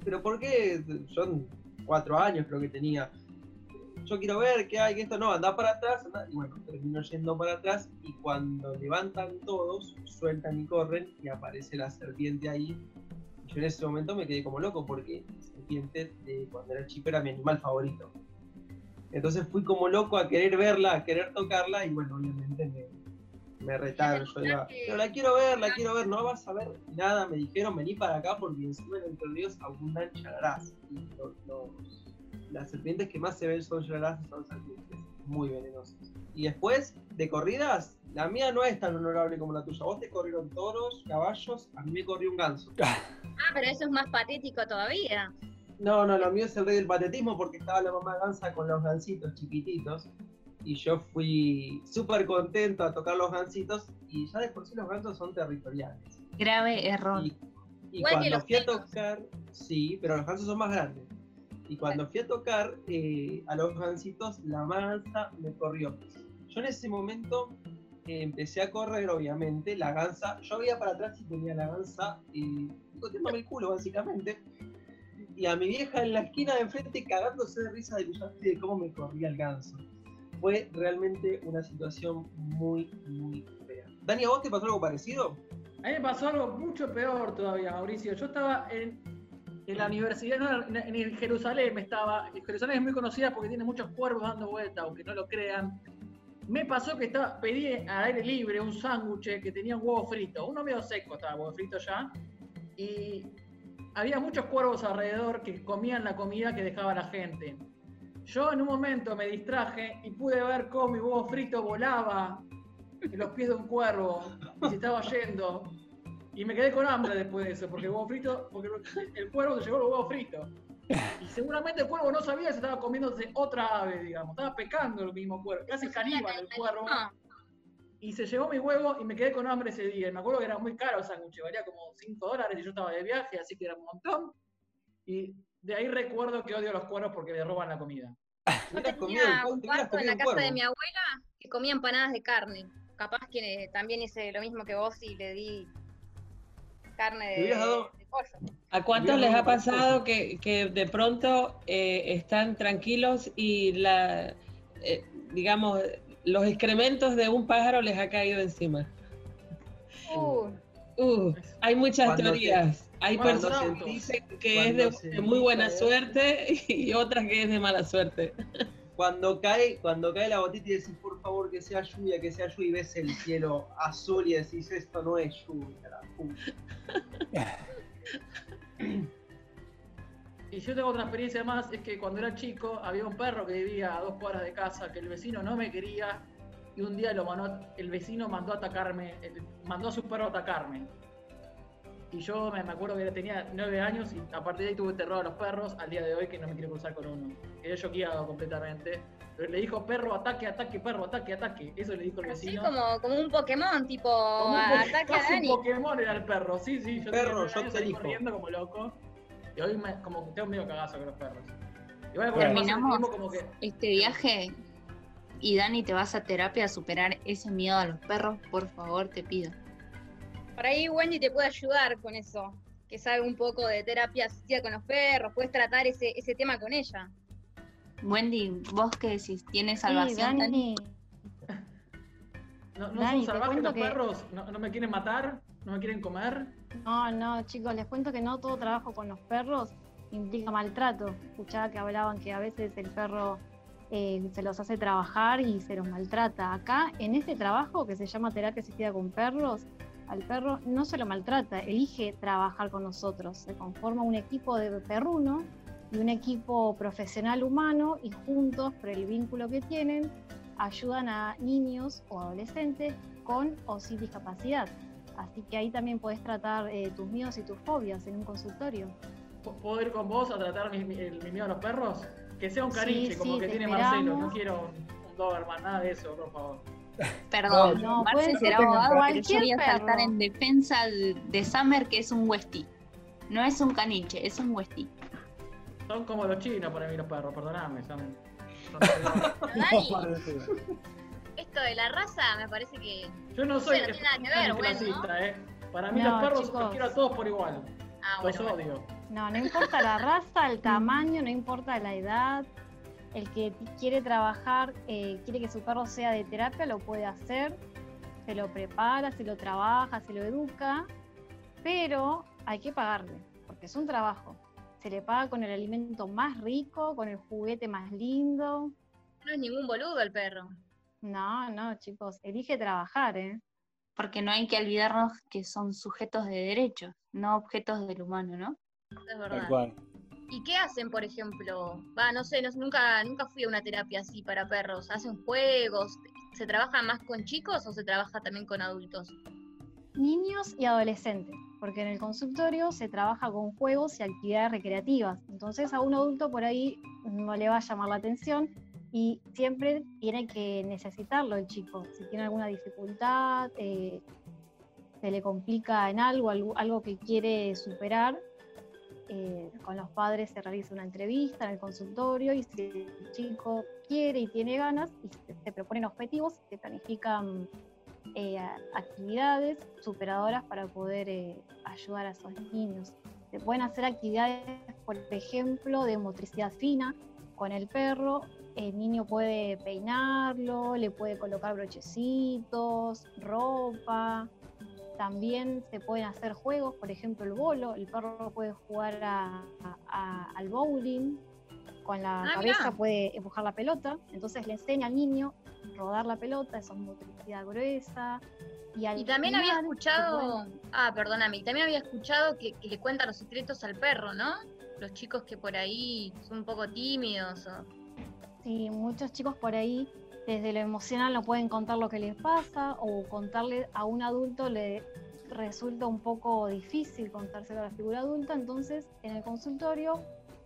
Pero ¿por qué? Yo cuatro años creo que tenía. Yo quiero ver qué hay, que esto no, anda para atrás. anda- Y bueno, termino yendo para atrás y cuando levantan todos, sueltan y corren y aparece la serpiente ahí. Yo en ese momento me quedé como loco porque la serpiente de cuando era chico era mi animal favorito. Entonces fui como loco a querer verla, a querer tocarla y bueno, obviamente me, me retaron. Yo iba, pero la quiero ver, la quiero ver, no vas a ver nada. Me dijeron, vení para acá porque encima en Entre Ríos abundan chararás. Y lo- los- las serpientes que más se ven son chararás y son serpientes muy venenosas. Y después, de corridas, la mía no es tan honorable como la tuya. Vos te corrieron toros, caballos, a mí me corrió un ganso. Ah, pero eso es más patético todavía. No, no, lo mío es el rey del patetismo porque estaba la mamá gansa con los gansitos chiquititos y yo fui súper contento a tocar los gansitos y ya de por sí los gansos son territoriales. Grave error. Y, y cuando los fui a tocar, sí, pero los gansos son más grandes. Y cuando fui a tocar eh, a los gansitos, la mansa me corrió. Yo en ese momento eh, empecé a correr, obviamente, la gansa, yo veía para atrás y tenía la gansa eh, picoteándome el culo, básicamente. Y a mi vieja en la esquina de enfrente cagándose de risa de, de cómo me corría el ganso. fue realmente una situación muy, muy fea. Dani, ¿a vos te pasó algo parecido? A mí me pasó algo mucho peor todavía, Mauricio. Yo estaba en, en la universidad, no, en, en Jerusalén estaba. Jerusalén es muy conocida porque tiene muchos cuervos dando vueltas, aunque no lo crean. Me pasó que estaba, pedí al aire libre un sándwich que tenía un huevo frito, uno medio seco estaba huevo frito ya, y había muchos cuervos alrededor que comían la comida que dejaba la gente. Yo en un momento me distraje y pude ver cómo mi huevo frito volaba en los pies de un cuervo y se estaba yendo. Y me quedé con hambre después de eso, porque el huevo frito, porque el cuervo se llevó los huevos fritos. Y seguramente el cuervo no sabía que se estaba comiéndose otra ave, digamos. Estaba pecando el mismo cuervo, casi caníbal el cuervo. Y se llevó mi huevo y me quedé con hambre ese día. Y me acuerdo que era muy caro el sándwich, valía como 5 dólares y yo estaba de viaje, así que era un montón. Y de ahí recuerdo que odio a los cuervos porque le roban la comida. Yo tenía un cuarto en la casa de mi abuela que comía empanadas de carne. Capaz que también hice lo mismo que vos y le di carne de, de pollo. ¿A cuántos les ha pasado que, que de pronto eh, están tranquilos y la, eh, digamos, los excrementos de un pájaro les ha caído encima? Uh, Uh, hay muchas Cuando teorías. se- hay personas que dicen que es de, muy buena suerte y otras que es de mala suerte. Cuando cae, cuando cae la gotita y decís, por favor, que sea lluvia, que sea lluvia, y ves el cielo azul y decís, esto no es lluvia, la puta". Y yo tengo otra experiencia más, es que cuando era chico había un perro que vivía a dos cuadras de casa, que el vecino no me quería, y un día lo mandó, el vecino mandó a atacarme, mandó a su perro a atacarme. Y yo me, me acuerdo que tenía nueve años y a partir de ahí tuve terror a los perros, al día de hoy que no me quiero cruzar con uno. Quedé choqueado completamente. Pero le dijo perro, ataque, ataque, perro, ataque, ataque. Eso le dijo el vecino. como, como un Pokémon, tipo Como un po- ataque a casi un Dani. Pokémon era el perro, sí, sí. Yo Perro, yo años te elijo. corriendo como loco. Y hoy me, como que tengo medio cagazo con los perros. Igual Bueno. Terminamos tiempo como que este viaje y Dani te vas a terapia a superar ese miedo a los perros, por favor, te pido. Por ahí Wendy te puede ayudar con eso, que sabe un poco de terapia asistida con los perros, puedes tratar ese, ese tema con ella. Wendy, vos qué decís, ¿tienes Sí, salvación? Dani? Dani, no, no Dani, son salvajes los que- perros, no, no me quieren matar, no me quieren comer. no, no, chicos, les cuento que no todo trabajo con los perros implica maltrato. Escuchaba que hablaban que a veces el perro eh, se los hace trabajar y se los maltrata. Acá, en este trabajo que se llama terapia asistida con perros, al perro no se lo maltrata, elige trabajar con nosotros. Se conforma un equipo de perruno y un equipo profesional humano y juntos, por el vínculo que tienen, ayudan a niños o adolescentes con o sin discapacidad. Así que ahí también puedes tratar eh, tus miedos y tus fobias en un consultorio. ¿P- ¿Puedo ir con vos a tratar mi, mi- el, mi miedo a los perros? Que sea un Sí, caniche, como sí, que tiene Marcelo. No esperamos. quiero un Doberman, nada de eso, por favor. Perdón, No, Marce puede será ser abogado, pero yo cualquier voy a saltar perro. en defensa de, Summer, que es un Westie. No es un caniche, es un Westie. Son como los chinos para mí los perros, perdóname. Son, son- Pero Dani, esto de la raza me parece que... Yo no soy Sí, no tiene nada que ver, bueno. ¿eh? Para mí No, los perros chicos. los quiero a todos por igual. Ah, Los bueno, bueno. odio. No, no importa la raza, el tamaño, no importa la edad. El que quiere trabajar, eh, quiere que su perro sea de terapia, lo puede hacer. Se lo prepara, se lo trabaja, se lo educa. Pero hay que pagarle, porque es un trabajo. Se le paga con el alimento más rico, con el juguete más lindo. No es ningún boludo el perro. No, no, chicos, elige trabajar, ¿eh? Porque no hay que olvidarnos que son sujetos de derechos, no objetos del humano, ¿no? Es Tal verdad. cual. ¿Y qué hacen, por ejemplo? Va, no sé, no- nunca, nunca fui a una terapia así para perros. ¿Hacen juegos? ¿Se trabaja más con chicos o se trabaja también con adultos? niños y adolescentes, porque en el consultorio se trabaja con juegos y actividades recreativas. Entonces a un adulto por ahí no le va a llamar la atención y siempre tiene que necesitarlo el chico. Si tiene alguna dificultad, eh, se le complica en algo, algo, algo que quiere superar, eh, con los padres se realiza una entrevista en el consultorio y si el chico quiere y tiene ganas y se, proponen objetivos, se planifican eh, actividades superadoras para poder eh, ayudar a esos niños. Se pueden hacer actividades, por ejemplo, de motricidad fina, con el perro, el niño puede peinarlo, le puede colocar brochecitos, ropa. También se pueden hacer juegos, por ejemplo el bolo, el perro puede jugar a- a- al bowling, con la Ah, cabeza mirá. puede empujar la pelota, entonces le enseña al niño rodar la pelota, esa motricidad gruesa. Y, al Y también había escuchado, pueden- ah, perdóname, también había escuchado que, que le cuenta los secretos al perro, ¿no? Los chicos que por ahí son un poco tímidos o... Sí, muchos chicos por ahí desde lo emocional no pueden contar lo que les pasa o contarle a un adulto le resulta un poco difícil contárselo a la figura adulta, entonces en el consultorio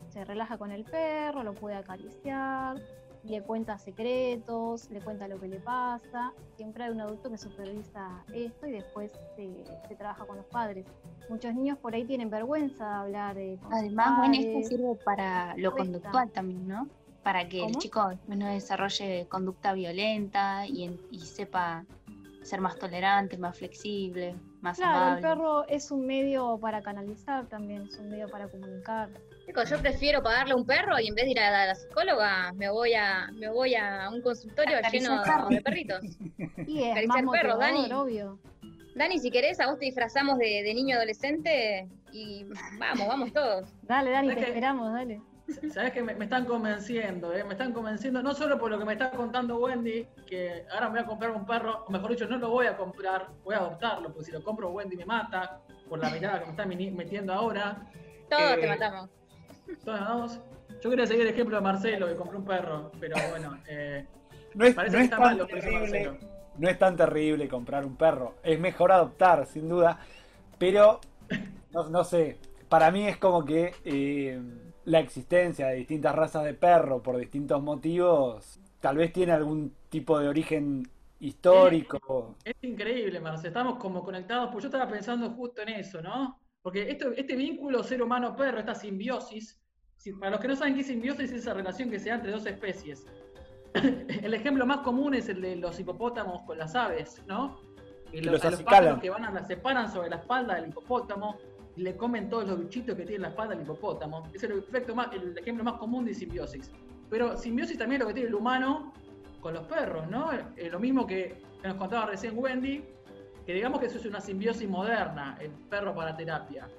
se relaja con el perro, lo puede acariciar, le cuenta secretos, le cuenta lo que le pasa, siempre hay un adulto que supervisa esto y después se, se trabaja con los padres. Muchos niños por ahí tienen vergüenza de hablar eh, con Además, bueno, esto sirve para lo Cuesta. conductual también, ¿no? Para que el chico no desarrolle conducta violenta y, en- y sepa ser más tolerante, más flexible, más Claro, el amable. perro es un medio para canalizar también, es un medio para comunicar. Chicos, yo prefiero pagarle a un perro y en vez de ir a la, a la psicóloga me voy a me voy a un consultorio lleno de perritos. Y es más perros, Dani. obvio. Dani, si querés, a vos te disfrazamos de, de niño adolescente y vamos, vamos todos. Dale, Dani, ¿Sabes te esperamos, dale. Sabes que me, me están convenciendo, ¿eh? me están convenciendo no solo por lo que me está contando Wendy, que ahora me voy a comprar un perro, o mejor dicho, no lo voy a comprar, voy a adoptarlo, porque si lo compro Wendy me mata, por la mirada que me está metiendo ahora. Todos Eh, te matamos. Todos. Yo quería seguir el ejemplo de Marcelo, que compró un perro, pero bueno, eh, No es, parece no que es está mal tan lo que dice terrible, Marcelo. no es tan terrible comprar un perro. Es mejor adoptar, sin duda. Pero, no, no sé, para mí es como que eh, la existencia de distintas razas de perro por distintos motivos tal vez tiene algún tipo de origen histórico. Es increíble, Marce, estamos como conectados, pues yo estaba pensando justo en eso, ¿no? Porque esto, este vínculo ser humano-perro, esta simbiosis, si- para los que no saben qué simbiosis, es esa relación que se da entre dos especies. El ejemplo más común es el de los hipopótamos con las aves, ¿no? Y los, los a los acicalan. pájaros que van a la, se paran sobre la espalda del hipopótamo le comen todos los bichitos que tiene en la espalda del hipopótamo. Es el, efecto más, ejemplo más común de simbiosis. Pero simbiosis también es lo que tiene el humano con los perros, ¿no? Eh, lo mismo que nos contaba recién Wendy, que digamos que eso es una simbiosis moderna, el perro para terapia.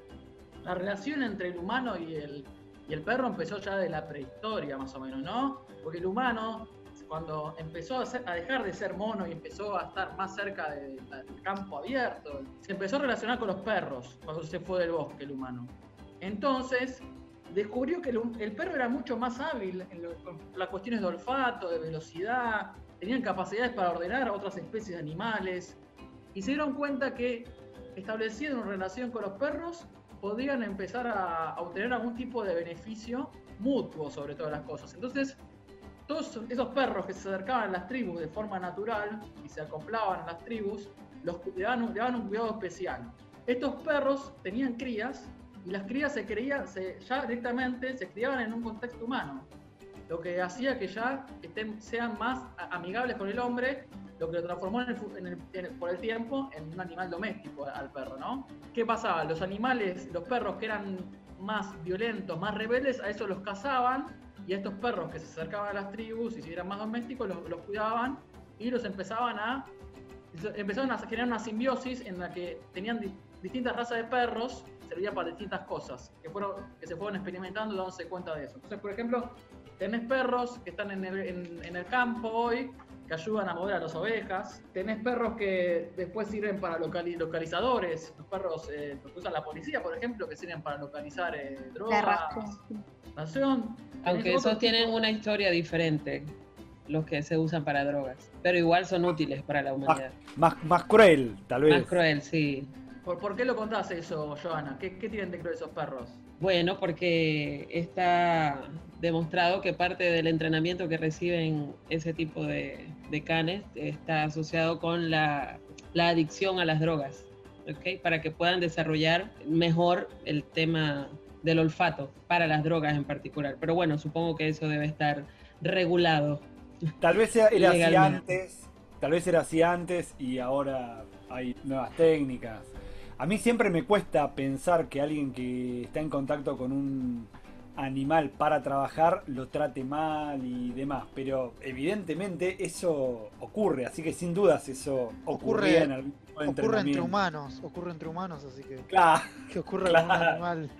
La relación entre el humano y el, y el perro empezó ya de la prehistoria, más o menos, ¿no? Porque el humano, cuando empezó a, ser- a dejar de ser mono y empezó a estar más cerca de- del campo abierto, se empezó a relacionar con los perros cuando se fue del bosque el humano. Entonces, descubrió que el, el perro era mucho más hábil en lo- las cuestiones de olfato, de velocidad, tenían capacidades para ordenar a otras especies de animales, y se dieron cuenta que estableciendo una relación con los perros, podían empezar a, a obtener algún tipo de beneficio mutuo sobre todas las cosas. Entonces, todos esos perros que se acercaban a las tribus de forma natural y se acoplaban a las tribus, los, le, daban un, le daban un cuidado especial. Estos perros tenían crías y las crías se creían, se, ya directamente se criaban en un contexto humano, lo que hacía que ya estén, sean más amigables con el hombre, lo que lo transformó en el en el- en por el tiempo en un animal doméstico al perro, ¿no? ¿Qué pasaba? Los animales, los perros que eran más violentos, más rebeldes, a eso los cazaban y estos perros que se acercaban a las tribus y si eran más domésticos los, los cuidaban y los empezaban a empezaron a generar una simbiosis en la que tenían di- distintas razas de perros servía para distintas cosas que fueron que se fueron experimentando y dándose cuenta de eso. Entonces por ejemplo tenés perros que están en el, en- en el campo hoy que ayudan a mover a las ovejas. Tenés perros que después sirven para locali- localizadores. Los perros eh, los que usa la policía por ejemplo que sirven para localizar eh, drogas Aunque esos tienen tipo- una historia diferente, los que se usan para drogas. Pero igual son útiles para la humanidad. Más, más cruel, tal vez. Más cruel, sí. ¿Por, por qué lo contás eso, Joana? ¿Qué, qué tienen de cruel esos perros? Bueno, porque está demostrado que parte del entrenamiento que reciben ese tipo de, de canes está asociado con la, la adicción a las drogas, ¿ok? Para que puedan desarrollar mejor el tema del olfato para las drogas en particular. Pero bueno, supongo que eso debe estar regulado. Tal vez era, era así Legalmente. antes, tal vez era así antes y ahora hay nuevas técnicas. A mí siempre me cuesta pensar que alguien que está en contacto con un animal para trabajar lo trate mal y demás. Pero evidentemente eso ocurre, así que sin dudas eso ocurre en algún tipo de ocurre entre humanos, ocurre entre humanos, así que Claro, que ocurra claro. con un animal.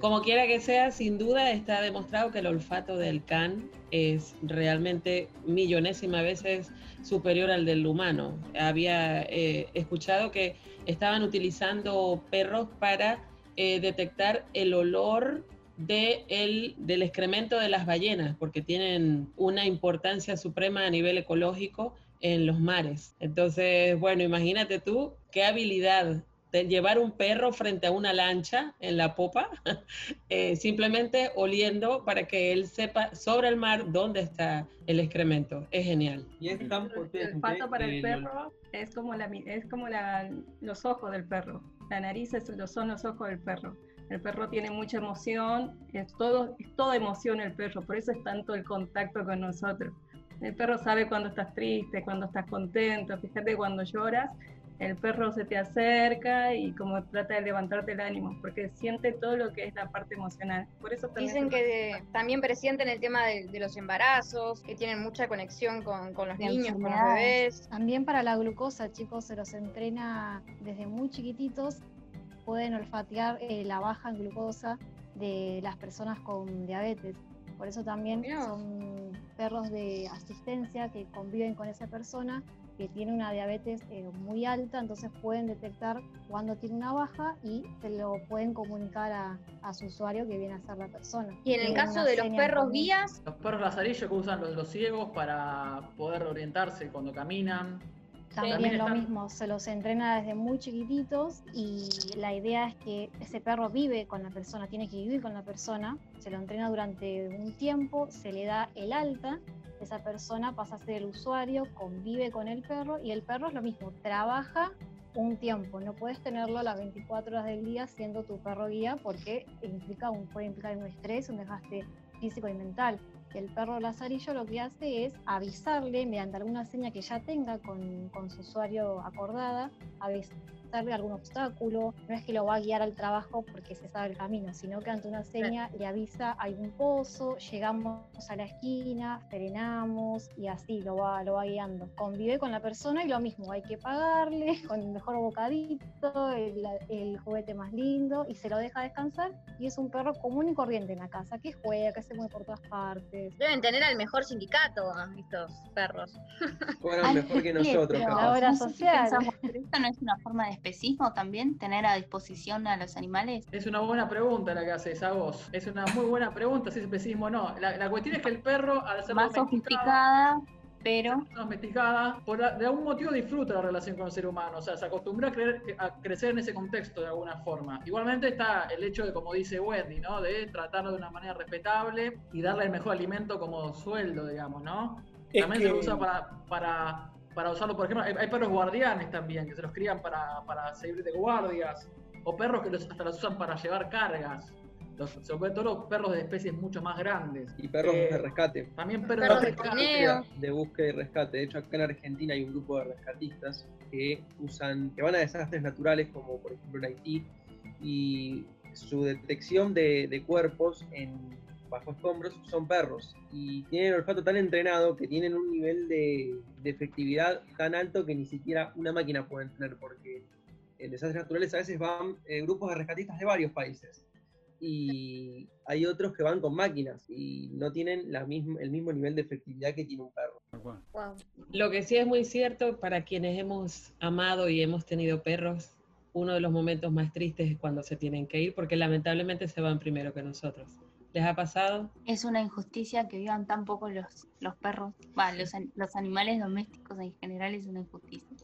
Como quiera que sea, sin duda está demostrado que el olfato del can es realmente millonésima veces superior al del humano. Había eh, escuchado que estaban utilizando perros para eh, detectar el olor de el- del excremento de las ballenas, porque tienen una importancia suprema a nivel ecológico en los mares. Entonces, bueno, imagínate tú qué habilidad de llevar un perro frente a una lancha en la popa, eh, simplemente oliendo para que él sepa sobre el mar dónde está el excremento. Es genial. Y es tan potente. El olfato para el perro es como, la, es como la- los ojos del perro. La nariz es, son los ojos del perro. El perro tiene mucha emoción, es todo, es toda emoción el perro, por eso es tanto el contacto con nosotros. El perro sabe cuando estás triste, cuando estás contento. Fíjate cuando lloras, el perro se te acerca y como trata de levantarte el ánimo, porque siente todo lo que es la parte emocional. Por eso también Dicen que de- también presienten el tema de, de los embarazos, que tienen mucha conexión con, con los de niños, con los bebés. También para la glucosa, chicos, se los entrena desde muy chiquititos. Pueden olfatear eh, la baja en glucosa de las personas con diabetes. Por eso también son perros de asistencia que conviven con esa persona que tiene una diabetes eh, muy alta, entonces pueden detectar cuando tiene una baja y se lo pueden comunicar a, a su usuario que viene a ser la persona. Y en el caso de los perros común. guías, Los perros lazarillos que usan los, los ciegos para poder orientarse cuando caminan. También, lo mismo, se los entrena desde muy chiquititos y la idea es que ese perro vive con la persona, tiene que vivir con la persona, se lo entrena durante un tiempo, se le da el alta, esa persona pasa a ser el usuario, convive con el perro y el perro es lo mismo, trabaja un tiempo, no puedes tenerlo las 24 horas del día siendo tu perro guía porque implica un, puede implicar un estrés, un desgaste físico y mental. El perro lazarillo lo que hace es avisarle mediante alguna seña que ya tenga con, con su usuario acordada, avisarle algún obstáculo. No es que lo va a guiar al trabajo porque se sabe el camino, sino que ante una seña le avisa hay un pozo, llegamos a la esquina, frenamos y así lo va, lo va guiando. Convive con la persona y lo mismo, hay que pagarle con el mejor bocadito, el, el juguete más lindo y se lo deja descansar y es un perro común y corriente en la casa, que juega, que se mueve por todas partes. deben tener al mejor sindicato estos perros. Ay, mejor que nosotros, si social. pensamos, pero ¿Esto no es una forma de especismo también? ¿Tener a disposición a los animales? Es una buena pregunta la que haces a vos. Es una muy buena pregunta, si es especismo o no. La, la cuestión es que el perro, al ser Más sofisticada, pero domesticada, por la- de algún motivo disfruta la relación con el ser humano, o sea, se acostumbra a, creer- a crecer en ese contexto de alguna forma. Igualmente está el hecho de, como dice Wendy, ¿no? De tratarlo de una manera respetable y darle el mejor alimento como sueldo, digamos, ¿no? Es También que- se usa para, para, para usarlo, por ejemplo, hay, hay perros guardianes también, que se los crían para, para servir de guardias, o perros que los- hasta los usan para llevar cargas. Los, sobre todo los perros de especies mucho más grandes. Y perros Eh, de rescate. También perros, Perros de de rescate. trineo. De búsqueda y rescate. De hecho, acá en Argentina hay un grupo de rescatistas que usan, que van a desastres naturales, como por ejemplo en Haití, y su detección de, de cuerpos en bajo escombros son perros. Y tienen el olfato tan entrenado que tienen un nivel de, efectividad tan alto que ni siquiera una máquina pueden tener, porque en desastres naturales a veces van eh, grupos de rescatistas de varios países. Y hay otros que van con máquinas y no tienen el mismo nivel de efectividad que tiene un perro. Lo que sí es muy cierto para quienes hemos amado y hemos tenido perros, uno de los momentos más tristes es cuando se tienen que ir porque lamentablemente se van primero que nosotros. ¿Les ha pasado? es una injusticia que vivan tan poco los, los perros, va, los, los animales domésticos en general es una injusticia.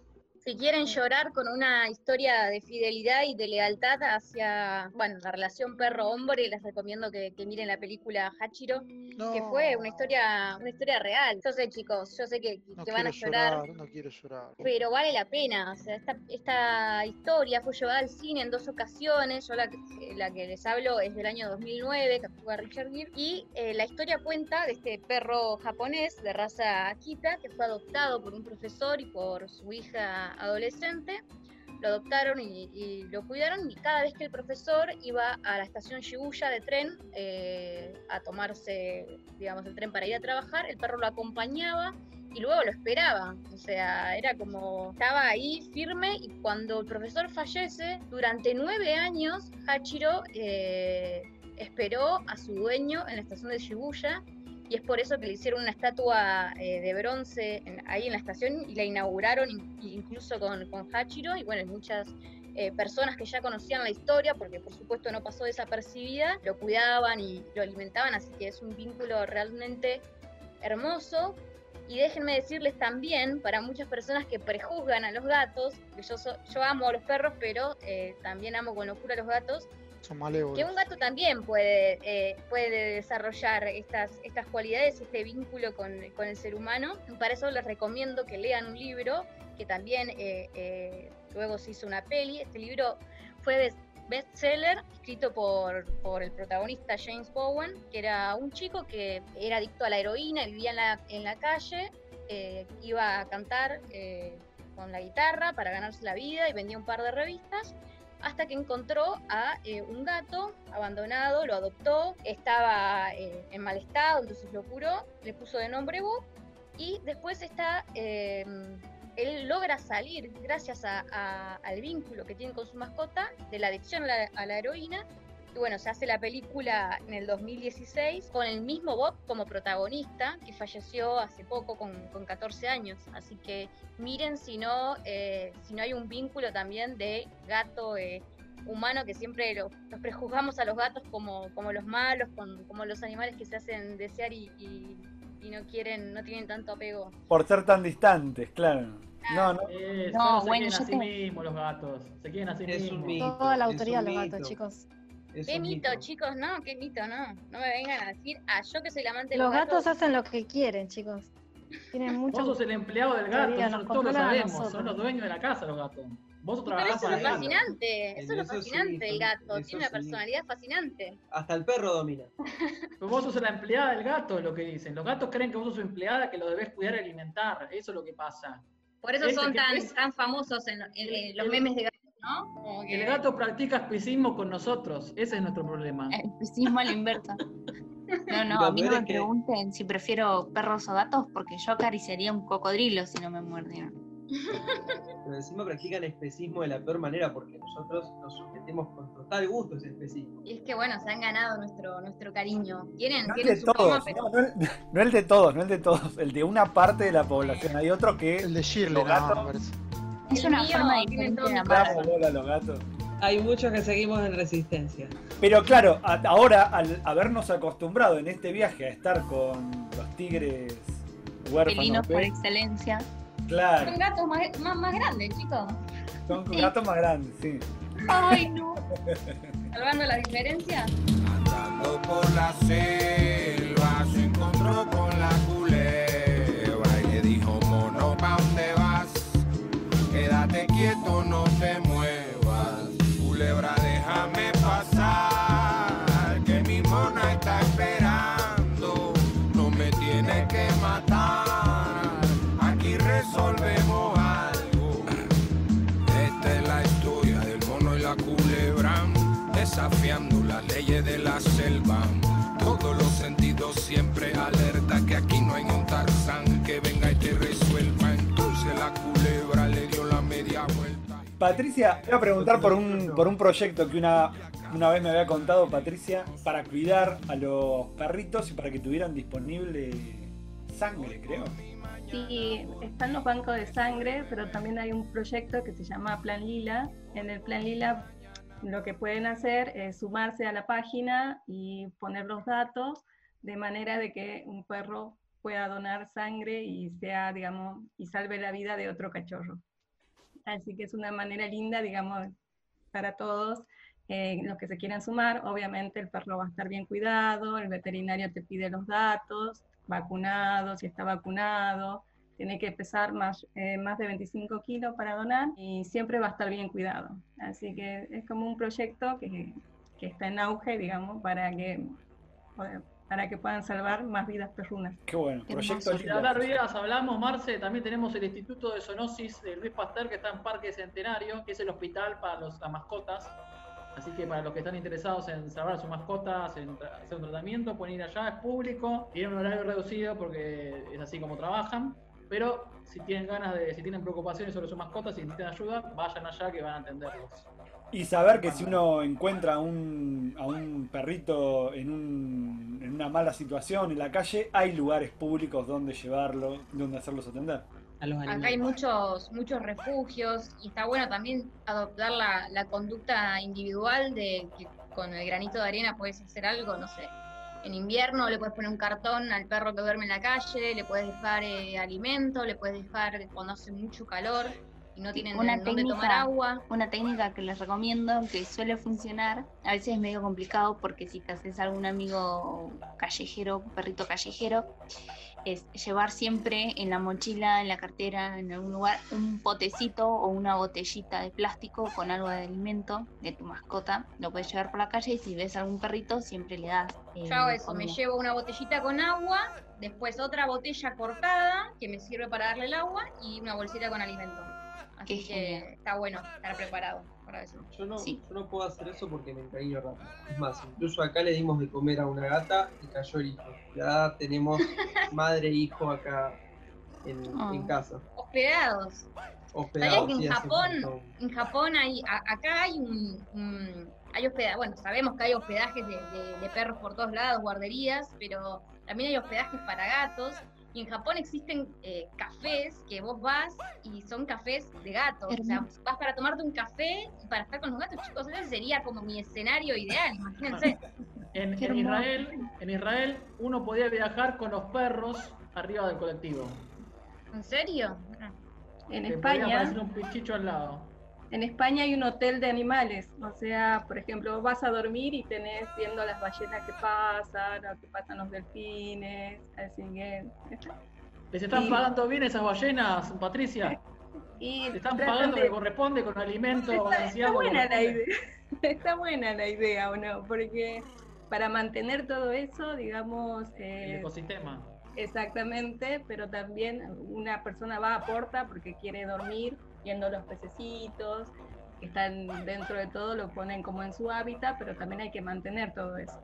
Si quieren llorar con una historia de fidelidad y de lealtad hacia, bueno, la relación perro-hombre, les recomiendo que, que miren la película Hachiro, que fue una historia, una historia real. Yo sé, chicos, yo sé que, No que van a llorar, llorar, no quiero llorar. pero vale la pena. O sea, esta, esta historia fue llevada al cine en dos ocasiones. Yo la, que- la que les hablo es del año 2009, que actúa Richard Gere. Y eh, la historia cuenta de este perro japonés de raza Akita, que fue adoptado por un profesor y por su hija adolescente lo adoptaron y, y lo cuidaron y cada vez que el profesor iba a la estación Shibuya de tren eh, a tomarse, digamos, el tren para ir a trabajar, el perro lo acompañaba y luego lo esperaba. O sea, era como, estaba ahí firme y cuando el profesor fallece, durante nueve años, Hachiro eh, esperó a su dueño en la estación de Shibuya y es por eso que le hicieron una estatua eh, de bronce ahí en la estación y la inauguraron in- incluso con, con Hachiro y bueno, muchas eh, personas que ya conocían la historia, porque por supuesto no pasó desapercibida, lo cuidaban y lo alimentaban, así que es un vínculo realmente hermoso. Y déjenme decirles también, para muchas personas que prejuzgan a los gatos, que yo, so- yo amo a los perros, pero eh, también amo con locura a los gatos, Que un gato también puede, eh, puede desarrollar estas, estas cualidades, este vínculo con, con el ser humano. Para eso les recomiendo que lean un libro que también eh, eh, luego se hizo una peli. Este libro fue best- bestseller, escrito por, por el protagonista James Bowen, que era un chico que era adicto a la heroína, vivía en la, en la calle, iba a cantar con la guitarra para ganarse la vida y vendía un par de revistas hasta que encontró a eh, un gato abandonado, lo adoptó, estaba eh, en mal estado, entonces lo curó, le puso de nombre Bob y después está, eh, él logra salir gracias a- al vínculo que tiene con su mascota de la adicción a la, a la heroína. Y bueno, se hace la película en el 2016 con el mismo Bob como protagonista, que falleció hace poco con, con 14 años. Así que miren si no, eh, si no hay un vínculo también de gato eh, humano, que siempre lo- los prejuzgamos a los gatos como, como los malos, con- como los animales que se hacen desear y, y- y no quieren, no tienen tanto apego. Por ser tan distantes, claro. No, no. Eh, No, solo se bueno, quieren yo a sí te- mismos los gatos. Se quieren a sí Es un mismos. Toda la un de los gatos, chicos. Es ¿Qué un mito, chicos? No, qué mito, no. No me vengan a decir, ah, yo que soy la amante de Los los, gatos hacen lo que quieren, chicos. Tienen Vos mucho. sos el empleado del gato, eso todos lo a sabemos. nosotros. Son los dueños de la casa los gatos. Vos Pero trabajás eso es para lo el gato. fascinante, eso es lo Eso sí, fascinante el gato, eso tiene una sí. personalidad fascinante. Hasta el perro domina. Pero vos sos la empleada del gato, es lo que dicen. Los gatos creen que vos sos su empleada, que lo debés cuidar y alimentar. Eso es lo que pasa. Por eso Ese son tan, ese- tan famosos en, en- en los el- memes de gatos, ¿no? Como que- El gato practica especismo con nosotros. Ese es nuestro problema. El especismo a la inversa. No, no, a mí no me que- pregunten si prefiero perros o gatos porque yo acariciaría un cocodrilo si no me muerdieran. Pero encima practican especismo de la peor manera porque nosotros nos sometemos con total gusto a ese especismo. Y es que bueno, se han ganado nuestro, nuestro cariño. Tienen, No el de su todos, no, no el, no el de todos, no el de todos, el de una parte de la población. Hay otros que El de Shirley, Los gatos. Es una mío forma diferente de amar. los gatos. Hay muchos que seguimos en resistencia. Pero claro, a- ahora al habernos acostumbrado en este viaje a estar con los tigres huérfanos, Felinos por excelencia. claro, son gatos más, más, más grandes, chicos. son gatos más grandes, sí. Ay, no. Salvando la diferencia. Andando por la selva se encontró con la culebra la selva. Todos los sentidos siempre alerta que aquí no hay un Tarzán que venga y te resuelva. Entonces la culebra le dio la media vuelta. Patricia, voy a preguntar por un, por un proyecto que una, una vez me había contado Patricia para cuidar a los perritos y para que tuvieran disponible sangre, creo. Sí, están los bancos de sangre, pero también hay un proyecto que se llama Plan Lila. En el Plan Lila lo que pueden hacer es sumarse a la página y poner los datos de manera de que un perro pueda donar sangre y sea, digamos, y salve la vida de otro cachorro. Así que es una manera linda, digamos, para todos eh, los que se quieran sumar. Obviamente el perro va a estar bien cuidado, el veterinario te pide los datos, vacunado, si está vacunado, tiene que pesar más, eh, más de 25 kilos para donar y siempre va a estar bien cuidado. Así que es como un proyecto que, que está en auge, digamos, para que para que puedan salvar más vidas perrunas. Qué bueno. Qué Proyecto de hablar vidas hablamos, Marce, también tenemos el Instituto de Zoonosis de Luis Pasteur que está en Parque Centenario, que es el hospital para los, las mascotas. Así que para los que están interesados en salvar a sus mascotas, en hacer un tratamiento, pueden ir allá, es público, tienen un horario reducido porque es así como trabajan. Pero si tienen ganas de, si tienen preocupaciones sobre sus mascotas, si necesitan ayuda, vayan allá que van a atenderlos. Y saber que si uno encuentra a un, a un perrito en, un, en una mala situación en la calle, hay lugares públicos donde llevarlo, donde hacerlos atender. A los Acá hay muchos, muchos refugios y está bueno también adoptar la, la conducta individual de que con el granito de arena puedes hacer algo, no sé. En invierno le puedes poner un cartón al perro que duerme en la calle, le puedes dejar eh, alimento, le puedes dejar cuando hace mucho calor y no tienen Una dónde tomar técnica, agua. una técnica que les recomiendo, que suele funcionar, a veces es medio complicado porque si te haces algún amigo callejero, perrito callejero, es llevar siempre en la mochila, en la cartera, en algún lugar, un potecito o una botellita de plástico con algo de alimento de tu mascota. Lo puedes llevar por la calle y si ves algún perrito siempre le das. eh, Yo hago eso, me llevo una botellita con agua, después otra botella cortada que me sirve para darle el agua y una bolsita con alimento. Así que está bueno estar preparado para eso. Yo no, Sí. yo no puedo hacer eso porque me encariño rápido. Es más, incluso acá le dimos de comer a una gata y cayó el hijo. Ya tenemos madre e hijo acá en, Ah. en casa. Hospedados. ¿Sabías Hospedados. que en sí, Japón, en Japón hay, a- acá hay un, un- hay hospeda, bueno, sabemos que hay hospedajes de, de- de perros por todos lados, guarderías, pero también hay hospedajes para gatos. Y en Japón existen eh, cafés que vos vas y son cafés de gatos. O sea, vas para tomarte un café y para estar con los gatos, chicos. Ese sería como mi escenario ideal, imagínense. En, en. Israel, en Israel uno podía viajar con los perros arriba del colectivo. ¿En serio? En Te podía España, aparecer un pichicho al lado. En España hay un hotel de animales, o sea, por ejemplo, vas a dormir y tenés viendo las ballenas que pasan, o que pasan los delfines, así que... ¿Les están Y- pagando bien esas ballenas, Patricia? Y ¿Le están pagando de- lo que corresponde con alimento Está, está buena la idea, está buena la idea, ¿o no? Porque para mantener todo eso, digamos, El eh, ecosistema. exactamente, pero también una persona va aporta porque quiere dormir viendo los pececitos que están dentro de todo, lo ponen como en su hábitat, pero también hay que mantener todo eso.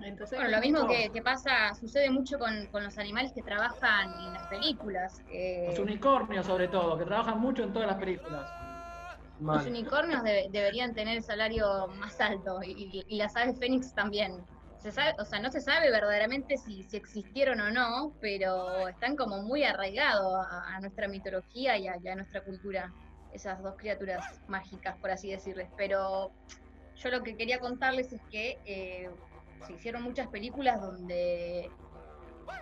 Entonces, Bueno, lo mismo que, pasa, sucede mucho con, con los animales que trabajan en las películas. eh, Los unicornios, sobre todo, que trabajan mucho en todas las películas. Mal. Los unicornios debe- deberían tener el salario más alto y, y- y las aves fénix también. O sea, no se sabe verdaderamente si, existieron o no, pero están como muy arraigados a, a nuestra mitología y a, y a nuestra cultura, esas dos criaturas mágicas, por así decirles. Pero yo lo que quería contarles es que eh, se hicieron muchas películas donde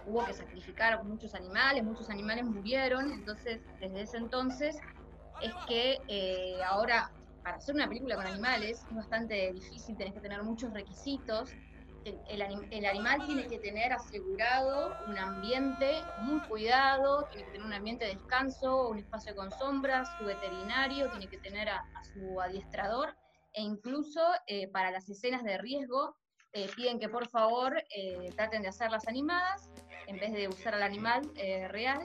hubo que sacrificar muchos animales, muchos animales murieron, entonces desde ese entonces es que eh, ahora para hacer una película con animales es bastante difícil, tenés que tener muchos requisitos. El, el anim- el animal tiene que tener asegurado un ambiente muy cuidado, tiene que tener un ambiente de descanso, un espacio con sombras, su veterinario, tiene que tener a, a su adiestrador e incluso eh, para las escenas de riesgo eh, piden que por favor eh, traten de hacerlas animadas en vez de usar al animal eh, real.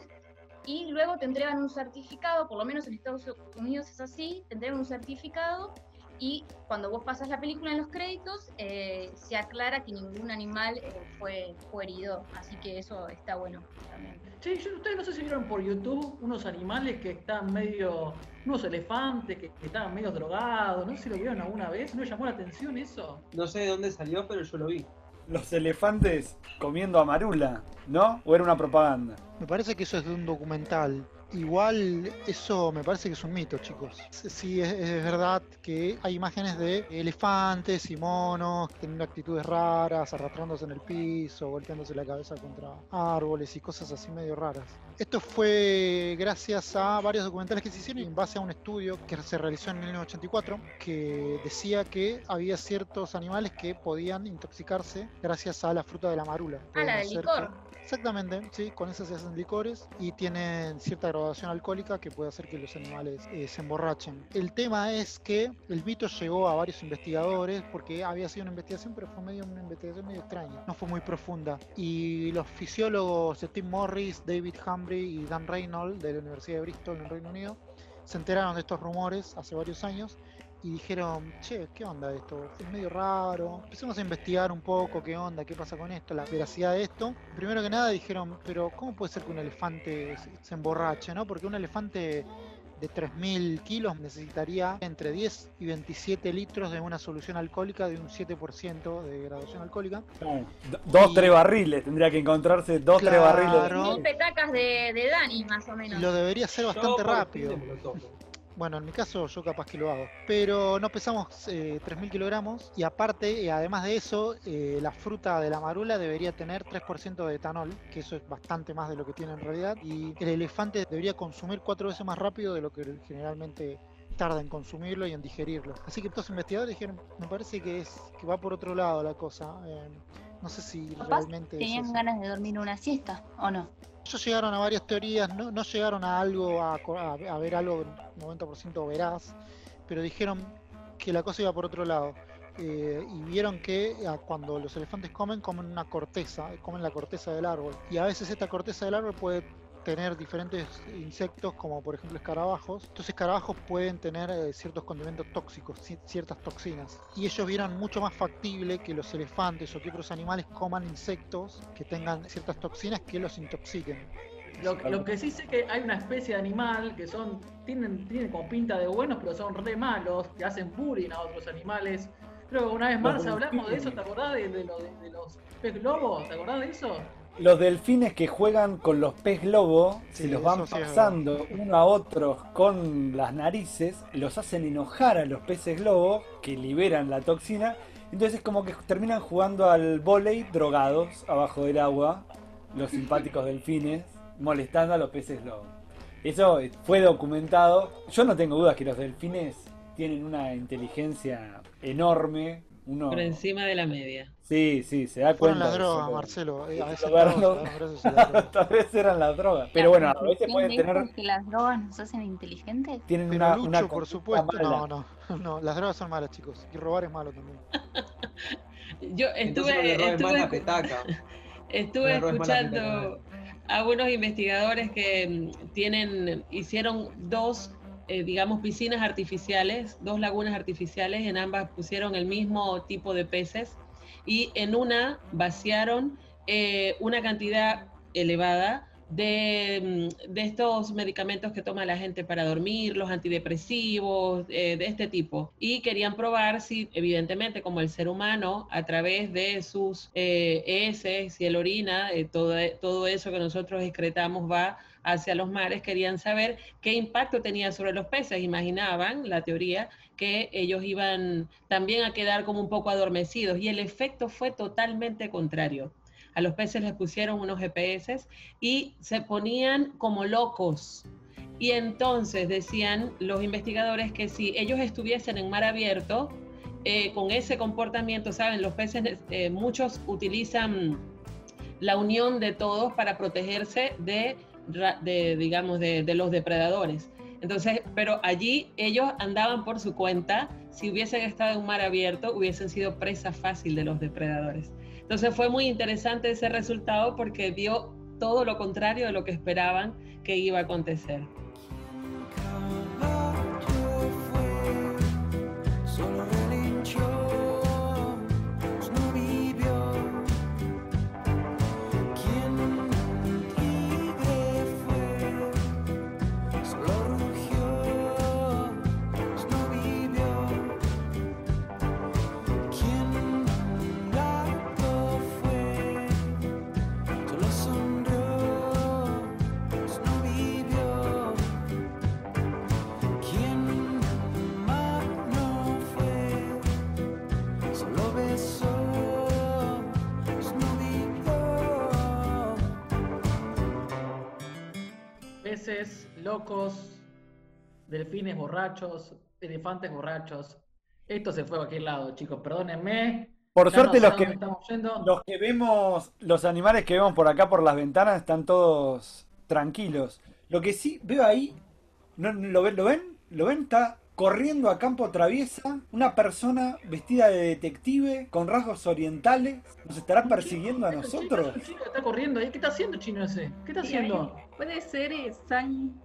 Y luego te entregan un certificado, por lo menos en Estados Unidos es así, te entregan un certificado y cuando vos pasas la película en los créditos eh, se aclara que ningún animal eh, fue, fue herido, así que eso está bueno también. Sí, yo, ustedes no sé si vieron por YouTube unos animales que están medio. unos elefantes que, que estaban medio drogados. No sé si lo vieron alguna vez. ¿No llamó la atención eso? No sé de dónde salió, pero yo lo vi. Los elefantes comiendo amarula, ¿no? ¿O era una propaganda? Me parece que eso es de un documental. Igual eso me parece que es un mito, chicos. Sí, es, es verdad que hay imágenes de elefantes y monos teniendo actitudes raras, arrastrándose en el piso, golpeándose la cabeza contra árboles y cosas así medio raras. Esto fue gracias a varios documentales que se hicieron en base a un estudio que se realizó en 1984 que decía que había ciertos animales que podían intoxicarse gracias a la fruta de la marula. Ah, la del licor. Exactamente, sí, con esas se hacen licores y tienen cierta graduación alcohólica que puede hacer que los animales eh, se emborrachen. El tema es que el mito llegó a varios investigadores porque había sido una investigación, pero fue medio una investigación medio extraña, no fue muy profunda. Y los fisiólogos Tim Morris, David Humphrey y Dan Reynolds de la Universidad de Bristol en Reino Unido se enteraron de estos rumores hace varios años y dijeron, che, ¿qué onda esto? Es medio raro. Empezamos a investigar un poco qué onda, qué pasa con esto, la veracidad de esto. Primero que nada dijeron, pero ¿cómo puede ser que un elefante se- emborrache, no? Porque un elefante de 3.000 kilos necesitaría entre 10 y 27 litros de una solución alcohólica de un 7% de graduación alcohólica. Dos, tres barriles, tendría que encontrarse dos, tres barriles. Mil petacas de, de Dani, más o menos. Lo debería hacer bastante rápido. Bueno, en mi caso yo capaz que lo hago. Pero no pesamos eh, 3.000 kilogramos y aparte, eh, además de eso, eh, la fruta de la marula debería tener 3% de etanol, que eso es bastante más de lo que tiene en realidad. Y el elefante debería consumir cuatro veces más rápido de lo que generalmente tarda en consumirlo y en digerirlo. Así que estos investigadores dijeron, me parece que es que va por otro lado la cosa. eh, no sé si realmente tenían ganas de dormir una siesta, ¿o no? Ellos llegaron a varias teorías, no, no llegaron a algo, a, a- a ver algo 90% veraz, pero dijeron que la cosa iba por otro lado. Eh, y vieron que ah, cuando los elefantes comen, comen una corteza, comen la corteza del árbol. Y a veces esta corteza del árbol puede tener diferentes insectos, como por ejemplo escarabajos. Estos escarabajos pueden tener eh, ciertos condimentos tóxicos, ci- ciertas toxinas. Y ellos vieron mucho más factible que los elefantes o que otros animales coman insectos que tengan ciertas toxinas que los intoxiquen. Lo, lo que sí sé que hay una especie de animal que son tienen, tienen como pinta de buenos, pero son re malos, que hacen bullying a otros animales. Creo que una vez más hablamos de eso. ¿te acordás de, de lo- de- de los pez globos? ¿Te acordás de eso? Los delfines que juegan con los pez globo, Sí, se los van eso sí pasando uno a otro con las narices, los hacen enojar a los peces globo que liberan la toxina. Entonces como que terminan jugando al vóley drogados abajo del agua, los simpáticos delfines, molestando a los peces globo. Eso fue documentado. Yo no tengo dudas que los delfines tienen una inteligencia enorme. Uno... Por encima de la media. Sí, sí, se da Fueron cuenta. las drogas, eso. Marcelo. eh, a veces. Tal vez eran las drogas. La Pero bueno, a veces pueden tener. es que las drogas nos hacen inteligentes. Tienen Pero una, Lucho, una por supuesto. mala. No, no, no. Las drogas son malas, chicos. Y robar es malo también. Yo estuve, le robes más la estuve, petaca. estuve no le robes más la escuchando a unos investigadores que mm, tienen, hicieron dos, eh, digamos, piscinas artificiales, dos lagunas artificiales, en ambas pusieron el mismo tipo de peces y en una vaciaron eh, una cantidad elevada de, mm, de estos medicamentos que toma la gente para dormir, los antidepresivos, eh, de este tipo. Y querían probar si, evidentemente, como el ser humano, a través de sus eh, heces y el orina, eh, todo, todo eso que nosotros excretamos va hacia los mares, querían saber qué impacto tenía sobre los peces. Imaginaban, la teoría, que ellos iban también a quedar como un poco adormecidos y el efecto fue totalmente contrario. A los peces les pusieron unos GPS y se ponían como locos. Y entonces decían los investigadores que si ellos estuviesen en mar abierto, eh, con ese comportamiento, saben, los peces, eh, muchos utilizan la unión de todos para protegerse de, de digamos, de, de los depredadores. Entonces, pero allí ellos andaban por su cuenta. Si hubiesen estado en un mar abierto, hubiesen sido presa fácil de los depredadores. Entonces fue muy interesante ese resultado porque dio todo lo contrario de lo que esperaban que iba a acontecer. Locos, delfines borrachos, elefantes borrachos. Esto se fue a cualquier lado, chicos. Perdónenme. Por Ya suerte no sé los que, dónde estamos yendo. los que vemos, los animales que vemos por acá por las ventanas están todos tranquilos. Lo que sí veo ahí, ¿no, lo, ven, ¿lo ven? ¿Lo ven? Está corriendo a campo traviesa una persona vestida de detective con rasgos orientales. ¿Nos estará persiguiendo a nosotros? El chino está corriendo ahí. ¿Qué está haciendo chino ese? ¿Qué está haciendo? Puede ser eh, San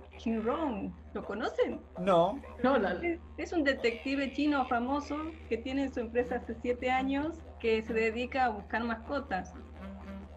¿Lo conocen? No. No, la, Es- Es un detective chino famoso que tiene su empresa hace siete años que se dedica a buscar mascotas.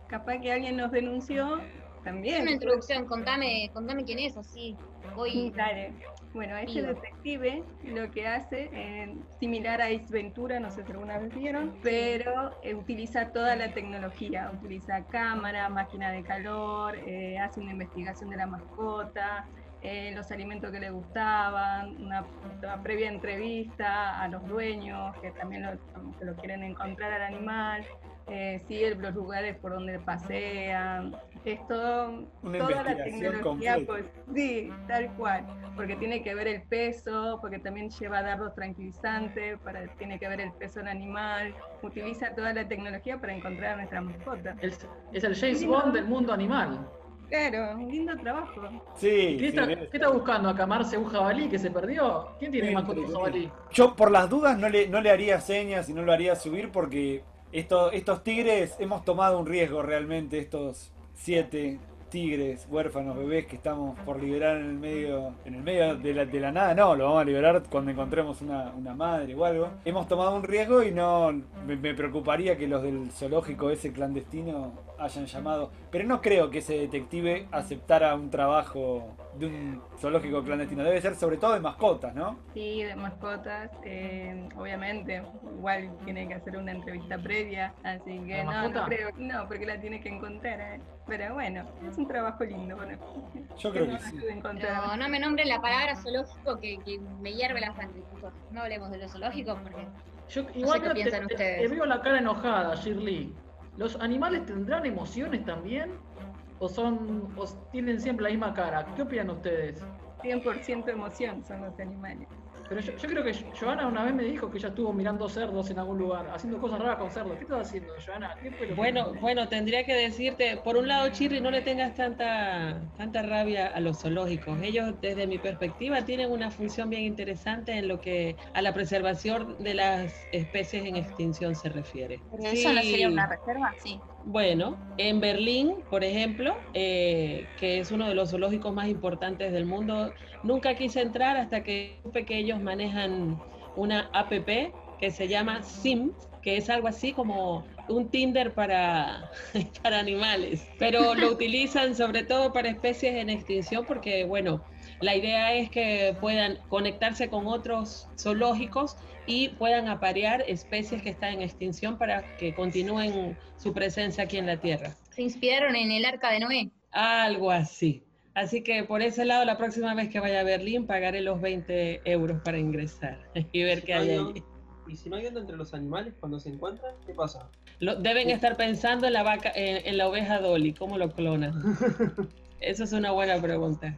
Capaz que alguien nos denunció también. Es una introducción, contame, contame quién es, así. Voy. Dale. Bueno, este Pido. detective lo que hace, eh, similar a Ace Ventura, no sé si alguna vez vieron, pero eh, utiliza toda la tecnología, utiliza cámara, máquina de calor, eh, hace una investigación de la mascota, eh, los alimentos que le gustaban, una, una previa entrevista a los dueños que también lo, que lo quieren encontrar al animal, eh, sigue los lugares por donde pasean, es todo, Una toda la tecnología, pues sí, tal cual, porque tiene que ver el peso, porque también lleva dardos tranquilizantes, para, tiene que ver el peso del animal, utiliza toda la tecnología para encontrar a nuestra mascota. es, es el James Bond del mundo animal. Claro, un lindo trabajo. Sí, ¿Qué sí, está, qué está buscando acá? ¿Marce un jabalí que se perdió? ¿Quién tiene Muy mascota un jabalí? Yo por las dudas no le, no le haría señas y no lo haría subir porque esto- estos tigres hemos tomado un riesgo realmente, estos siete tigres, huérfanos, bebés que estamos por liberar en el medio, en el medio de la, de la nada, no, lo vamos a liberar cuando encontremos una, una madre o algo. Hemos tomado un riesgo y no me, me preocuparía que los del zoológico ese clandestino hayan llamado, pero no creo que ese detective aceptara un trabajo de un zoológico clandestino, debe ser sobre todo de mascotas, ¿no? Sí, de mascotas, eh, obviamente, igual tiene que hacer una entrevista previa, así que ¿La no, no creo, no, porque la tiene que encontrar, ¿eh? pero bueno, es un trabajo lindo, bueno. Yo creo no que sí. no me nombren la palabra zoológico que, que me hierve la sangre. No hablemos de los zoológicos porque. Yo, sé igual qué que piensan te, ustedes. te veo la cara enojada, Shirley. ¿Los animales tendrán emociones también? ¿O son o tienen siempre la misma cara? ¿Qué opinan ustedes? 100% emoción son los animales. Pero yo, yo creo que Joana una vez me dijo que ella estuvo mirando cerdos en algún lugar, haciendo cosas raras con cerdos. ¿Qué estás haciendo, Joana? ¿Qué fue lo que- Bueno, bueno, tendría que decirte, por un lado, Chirri, no le tengas tanta, tanta rabia a los zoológicos. Ellos, desde mi perspectiva, tienen una función bien interesante en lo que a la preservación de las especies en extinción se refiere. ¿Pero eso no sería una reserva? Sí. Bueno, en Berlín, por ejemplo, eh, que es uno de los zoológicos más importantes del mundo, nunca quise entrar hasta que supe que ellos manejan una app que se llama Sim, que es algo así como un Tinder para, para animales, pero lo utilizan sobre todo para especies en extinción porque, bueno, la idea es que puedan conectarse con otros zoológicos y puedan aparear especies que están en extinción para que continúen su presencia aquí en la Tierra. Se inspiraron en el arca de Noé. Algo así. Así que por ese lado, la próxima vez que vaya a Berlín, pagaré los 20 euros para ingresar y ver qué hay allí. Y si no hay onda entre los animales cuando se encuentran, ¿qué pasa? Lo- deben estar pensando en la vaca, en, en la oveja Dolly, ¿cómo lo clonan? Eso es una buena pregunta.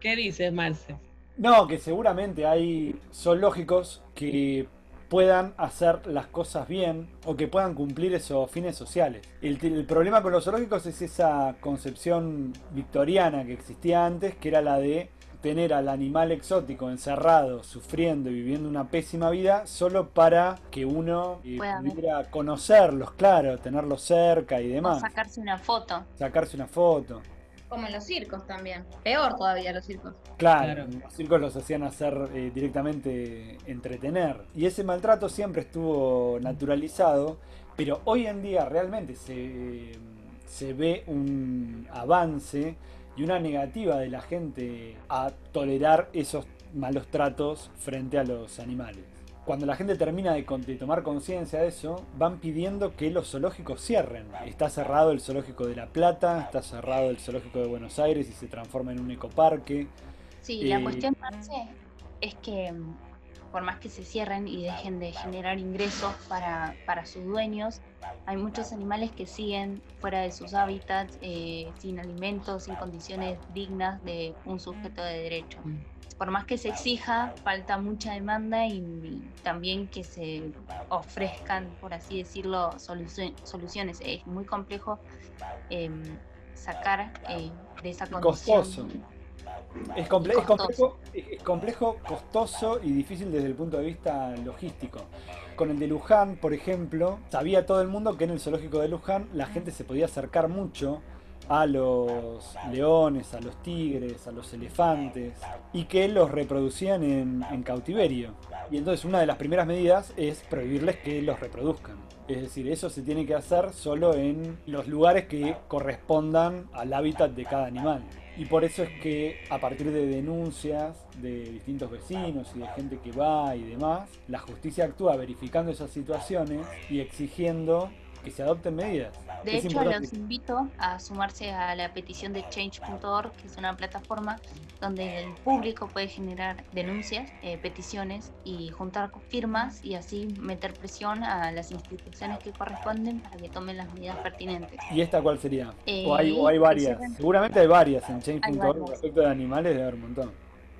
¿Qué dices, Marce? No, que seguramente hay zoológicos que puedan hacer las cosas bien o que puedan cumplir esos fines sociales. El, el problema con los zoológicos es esa concepción victoriana que existía antes, que era la de tener al animal exótico encerrado, sufriendo y viviendo una pésima vida, solo para que uno eh, ver. pudiera conocerlos, claro, tenerlos cerca y O demás, sacarse una foto. sacarse una foto. Como en los circos también. Peor todavía los circos. Claro, los circos los hacían hacer eh, directamente entretener. Y ese maltrato siempre estuvo naturalizado, pero hoy en día realmente se, se ve un avance y una negativa de la gente a tolerar esos malos tratos frente a los animales. Cuando la gente termina de, con- de tomar conciencia de eso, van pidiendo que los zoológicos cierren. Está cerrado el zoológico de La Plata, está cerrado el zoológico de Buenos Aires y se transforma en un ecoparque. Sí, la Eh, cuestión, Marce, es que mm, por más que se cierren y dejen de generar ingresos para, para sus dueños, hay muchos animales que siguen fuera de sus hábitats, eh, sin alimentos, sin condiciones dignas de un sujeto de derecho. Por más que se exija, falta mucha demanda y, y también que se ofrezcan, por así decirlo, soluci- soluciones. Es muy complejo em, sacar eh, de esa condición. Costoso. Es, comple- es complejo, es complejo, costoso y difícil desde el punto de vista logístico. Con el de Luján, por ejemplo, sabía todo el mundo que en el zoológico de Luján la gente se podía acercar mucho a los leones, a los tigres, a los elefantes y que los reproducían en, cautiverio. Y entonces una de las primeras medidas es prohibirles que los reproduzcan. Es decir, eso se tiene que hacer solo en los lugares que correspondan al hábitat de cada animal. Y por eso es que a partir de denuncias de distintos vecinos y de gente que va y demás, la justicia actúa verificando esas situaciones y exigiendo que se adopten medidas. De Es hecho, importante. los invito a sumarse a la petición de change.org, que es una plataforma donde el público puede generar denuncias, eh, peticiones y juntar firmas y así meter presión a las instituciones que corresponden para que tomen las medidas pertinentes. ¿Y esta cuál sería? Eh, o, hay, o hay varias. quisieran- Seguramente hay varias en change.org respecto de animales, debe haber un montón.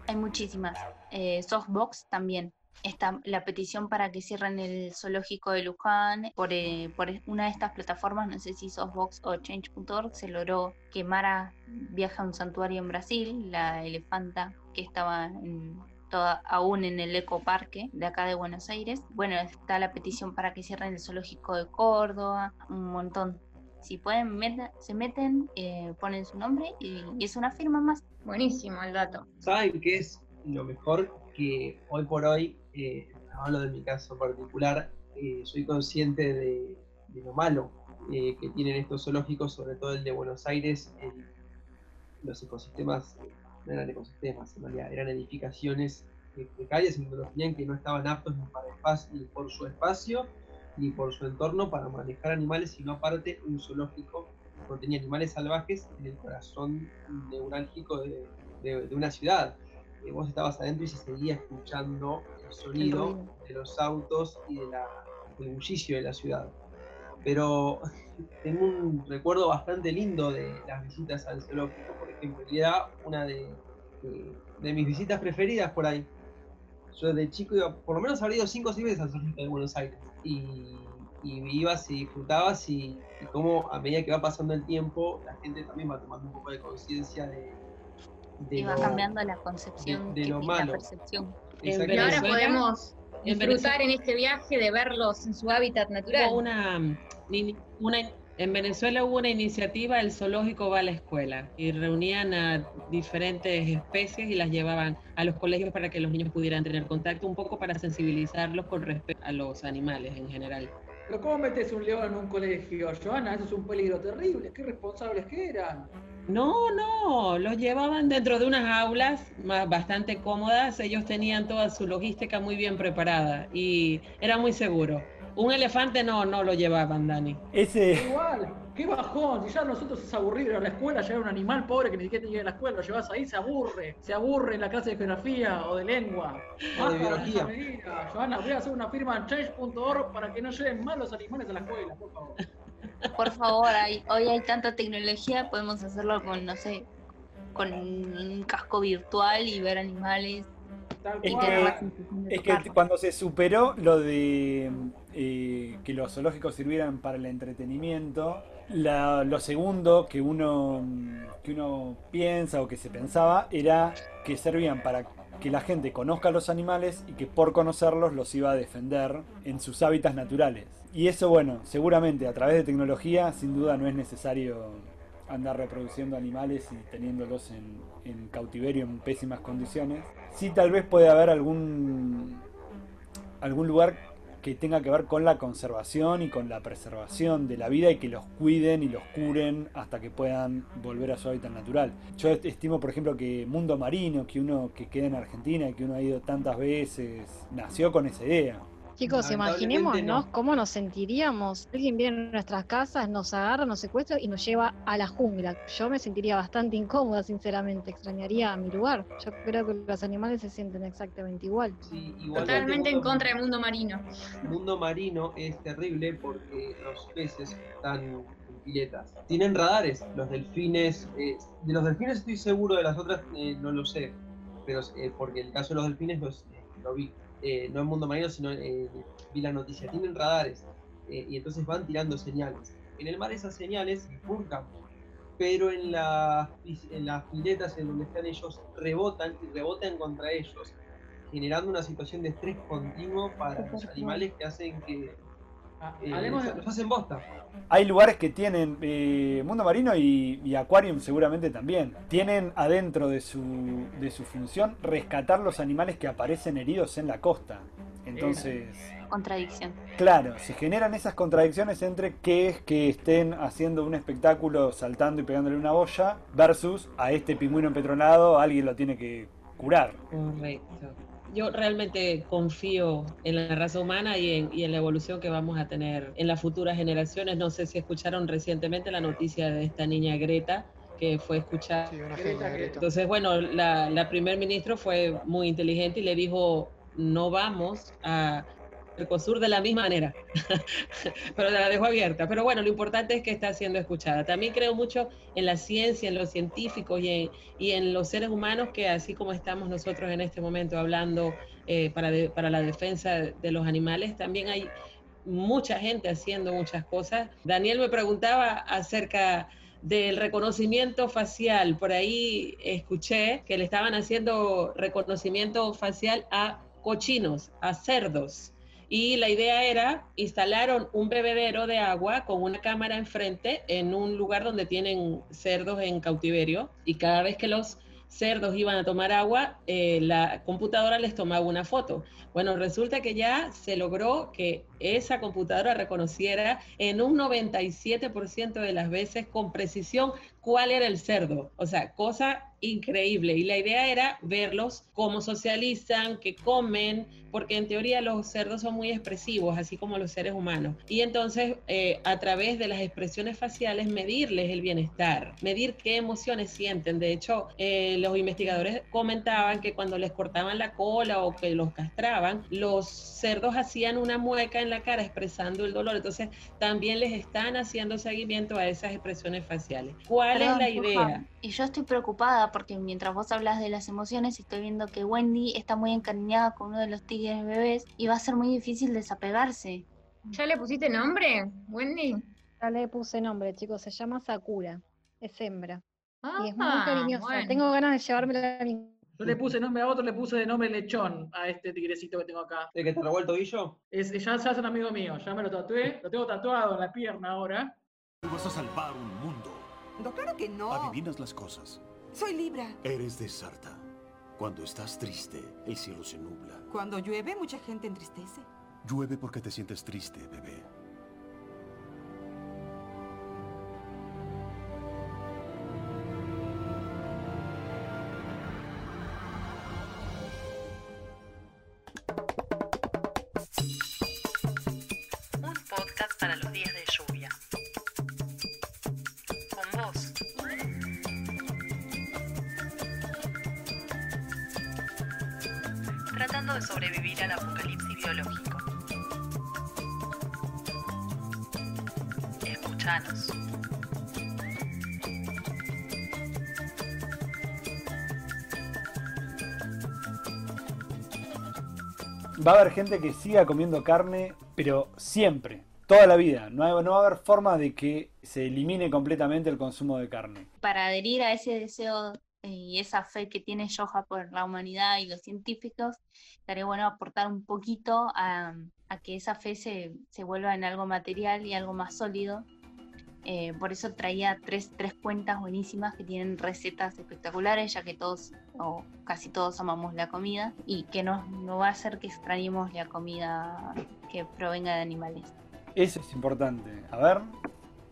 Hay muchísimas. Eh, Softbox también. Está la petición para que cierren el zoológico de Luján por, eh, por una de estas plataformas, no sé si Softbox o Change.org, se logró que Mara viaje a un santuario en Brasil, la elefanta que estaba en toda- aún en el ecoparque de acá de Buenos Aires. Bueno, está la petición para que cierren el zoológico de Córdoba, un montón. Si pueden, meta- se meten, eh, ponen su nombre y, y es una firma más. Buenísimo el dato. ¿Saben qué es lo mejor? Que hoy por hoy, eh, hablo de mi caso particular, eh, soy consciente de, lo malo eh, que tienen estos zoológicos, sobre todo el de Buenos Aires, los ecosistemas, no eran ecosistemas, en realidad eran edificaciones precarias en tenían que no estaban aptos ni, para espacio, ni por su espacio ni por su entorno para manejar animales, sino aparte un zoológico no tenía animales salvajes en el corazón neurálgico de una ciudad. Vos estabas adentro y se seguía escuchando el sonido de los autos y de la, del bullicio de la ciudad. Pero tengo un recuerdo bastante lindo de las visitas al zoológico, por ejemplo, y era una de, de- de mis visitas preferidas por ahí. Yo de chico iba, por lo menos habría ido 5 o 6 veces al zoológico de Buenos Aires. Y, y ibas y disfrutabas y, y cómo a medida que va pasando el tiempo, la gente también va tomando un poco de conciencia de, de Y va lo- cambiando la concepción, de lo malo. la percepción. Y ahora Venezuela- podemos disfrutar en este viaje de verlos en su hábitat natural. Hubo una, ni- una, en Venezuela hubo una iniciativa, el zoológico va a la escuela, y reunían a diferentes especies y las llevaban a los colegios para que los niños pudieran tener contacto, un poco para sensibilizarlos con respecto a los animales en general. Pero ¿cómo metes un león en un colegio, Joana? Eso es un peligro terrible. Qué responsables que eran. No, no, los llevaban dentro de unas aulas más, bastante cómodas, ellos tenían toda su logística muy bien preparada y era muy seguro. Un elefante no, no lo llevaban, Dani. Ese, Igual, qué bajón. Si ya nosotros es aburrido ir a la escuela, llevar un animal pobre que ni siquiera te llega a la escuela, lo llevas ahí, se aburre. Se aburre en la clase de geografía o de lengua. O de biología. Joana, voy a hacer una firma en change.org para que no lleven mal los animales a la escuela, por favor. Por favor, hay- hoy hay tanta tecnología, podemos hacerlo con, no sé, con un casco virtual y ver animales. Tal Es que- es cuando se superó lo de eh, que los zoológicos sirvieran para el entretenimiento, la- lo segundo que uno, que uno piensa o que se pensaba era que servían para que la gente conozca a los animales y que por conocerlos los iba a defender en sus hábitats naturales. Y eso, bueno, seguramente a través de tecnología, sin duda no es necesario andar reproduciendo animales y teniéndolos en, cautiverio en pésimas condiciones. Sí, tal vez puede haber algún, algún lugar que tenga que ver con la conservación y con la preservación de la vida y que los cuiden y los curen hasta que puedan volver a su hábitat natural. Yo est- estimo, por ejemplo, que Mundo Marino, que uno que queda en Argentina y que uno ha ido tantas veces, nació con esa idea. Chicos, imaginémonos no. cómo nos sentiríamos. Alguien viene a nuestras casas, nos agarra, nos secuestra y nos lleva a la jungla. Yo me sentiría bastante incómoda, sinceramente. Extrañaría a mi lugar. Yo creo que los animales se sienten exactamente igual. Sí, Totalmente en contra del mundo marino. mundo marino es terrible porque los peces están en piletas tienen radares. Los delfines, eh, de los delfines estoy seguro, de las otras eh, no lo sé. pero eh, porque el caso de los delfines los, eh, lo vi, eh, no en Mundo Marino, sino eh, vi la noticia, tienen radares eh, y entonces van tirando señales. En el mar esas señales bifurcan, pero en en las piletas en donde están ellos rebotan y rebotan contra ellos, generando una situación de estrés continuo para los animales que hacen que eh, hablemos de- los hacen bosta. Hay lugares que tienen eh, mundo marino y, y aquarium seguramente también. Tienen adentro de su, de su función rescatar los animales que aparecen heridos en la costa. Entonces, Contradicción. claro, se generan esas contradicciones entre qué es que estén haciendo un espectáculo saltando y pegándole una boya versus a este pingüino empetronado alguien lo tiene que curar. Correcto. Yo realmente confío en la raza humana y en, y en la evolución que vamos a tener en las futuras generaciones. No sé si escucharon recientemente la noticia de esta niña Greta que fue escuchada. genia, Greta. Entonces, bueno, la, la primer ministro fue muy inteligente y le dijo, no vamos a Mercosur de la misma manera, pero la dejó abierta. Pero bueno, lo importante es que está siendo escuchada. También creo mucho en la ciencia, en los científicos y en, los seres humanos que así como estamos nosotros en este momento hablando eh, para la defensa de los animales, también hay mucha gente haciendo muchas cosas. Daniel me preguntaba acerca del reconocimiento facial. Por ahí escuché que le estaban haciendo reconocimiento facial a cochinos, a cerdos. Y la idea era, instalaron un bebedero de agua con una cámara enfrente en un lugar donde tienen cerdos en cautiverio y cada vez que los cerdos iban a tomar agua, eh, la computadora les tomaba una foto. Bueno, resulta que ya se logró que esa computadora reconociera en un 97% de las veces con precisión cuál era el cerdo. O sea, cosa increíble. Y la idea era verlos cómo socializan, qué comen, porque en teoría los cerdos son muy expresivos, así como los seres humanos. Y entonces, eh, a través de las expresiones faciales, medirles el bienestar, medir qué emociones sienten. De hecho, eh, los investigadores comentaban que cuando les cortaban la cola o que los castraban, los cerdos hacían una mueca en la cara expresando el dolor. Entonces, también les están haciendo seguimiento a esas expresiones faciales. ¿Cuál Perdón, es la idea? Y yo estoy preocupada porque mientras vos hablas de las emociones, estoy viendo que Wendy está muy encariñada con uno de los tigres bebés y va a ser muy difícil desapegarse. ¿Ya le pusiste nombre, Wendy? Ya le puse nombre, chicos, se llama Sakura, es hembra. y es muy Ah, cariñosa. bueno. Tengo ganas de llevármela a mi Yo le puse nombre a otro, le puse de nombre lechón a este tigrecito que tengo acá. ¿El que te robó el tobillo? Es, ya, ya es un amigo mío, ya me lo tatué, lo tengo tatuado en la pierna ahora. Vas a salvar un mundo. No, claro que no. Adivinas las cosas. Soy Libra. Eres de Sarta. Cuando estás triste, el cielo se nubla. Cuando llueve, mucha gente entristece. Llueve porque te sientes triste, bebé. Va a haber gente que siga comiendo carne, pero siempre, toda la vida. No, hay- no va a haber forma de que se elimine completamente el consumo de carne. Para adherir a ese deseo eh, y esa fe que tiene Yoja por la humanidad y los científicos, estaría bueno aportar un poquito a, a que esa fe se, se vuelva en algo material y algo más sólido. Eh, por eso traía tres, tres cuentas buenísimas que tienen recetas espectaculares, ya que todos o casi todos amamos la comida y que nos, no va a hacer que extrañemos la comida que provenga de animales. Eso es importante. A ver,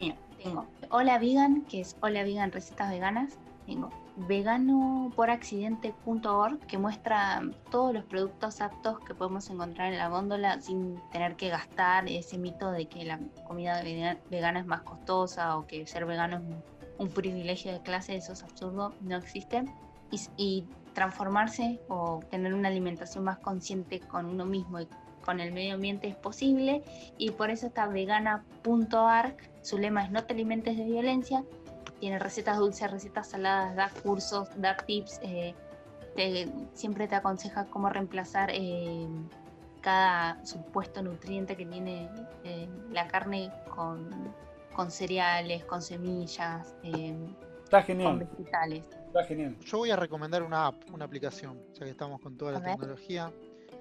Mira, tengo Hola Vegan, que es Hola Vegan Recetas Veganas. Tengo veganoporaccidente.org, que muestra todos los productos aptos que podemos encontrar en la góndola sin tener que gastar ese mito de que la comida vega- vegana es más costosa o que ser vegano es un, privilegio de clase, eso es absurdo, no existe. Y transformarse o tener una alimentación más consciente con uno mismo y con el medio ambiente es posible y por eso está vegana.arc, su lema es no te alimentes de violencia, tiene recetas dulces, recetas saladas, da cursos, da tips, eh, te- siempre te aconseja cómo reemplazar eh, cada supuesto nutriente que tiene eh, la carne con, con cereales, con semillas, eh, Está con vegetales. está genial. Yo voy a recomendar una app, una aplicación, ya que estamos con toda la A ver.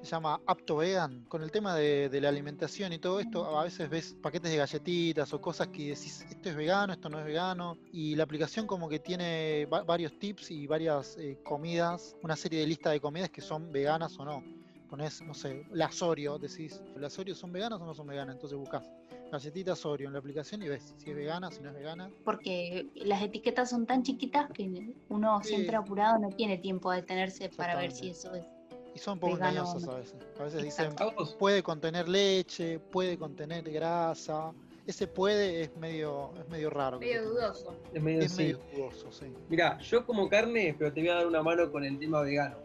Se llama Apto Vegan. Con el tema de, de la alimentación y todo esto, a veces ves paquetes de galletitas o cosas que decís, esto es vegano, esto no es vegano. Y la aplicación como que tiene va- varios tips y varias eh, comidas, una serie de lista de comidas que son veganas o no. Pones, no sé, las Oreo, decís, ¿las Oreo son veganas o no son veganas? Entonces buscas galletitas Oreo en la aplicación y ves si es vegana, si no es vegana. Porque las etiquetas son tan chiquitas que uno Sí. siempre apurado no tiene tiempo de detenerse para ver si eso es. Y son un poco engañosas no. a veces. A veces dicen, puede contener leche, puede contener grasa. Ese puede es medio, es medio raro. Medio dudoso. Es medio Es sí. medio dudoso, sí. Mira, yo como carne, pero te voy a dar una mano con el tema vegano.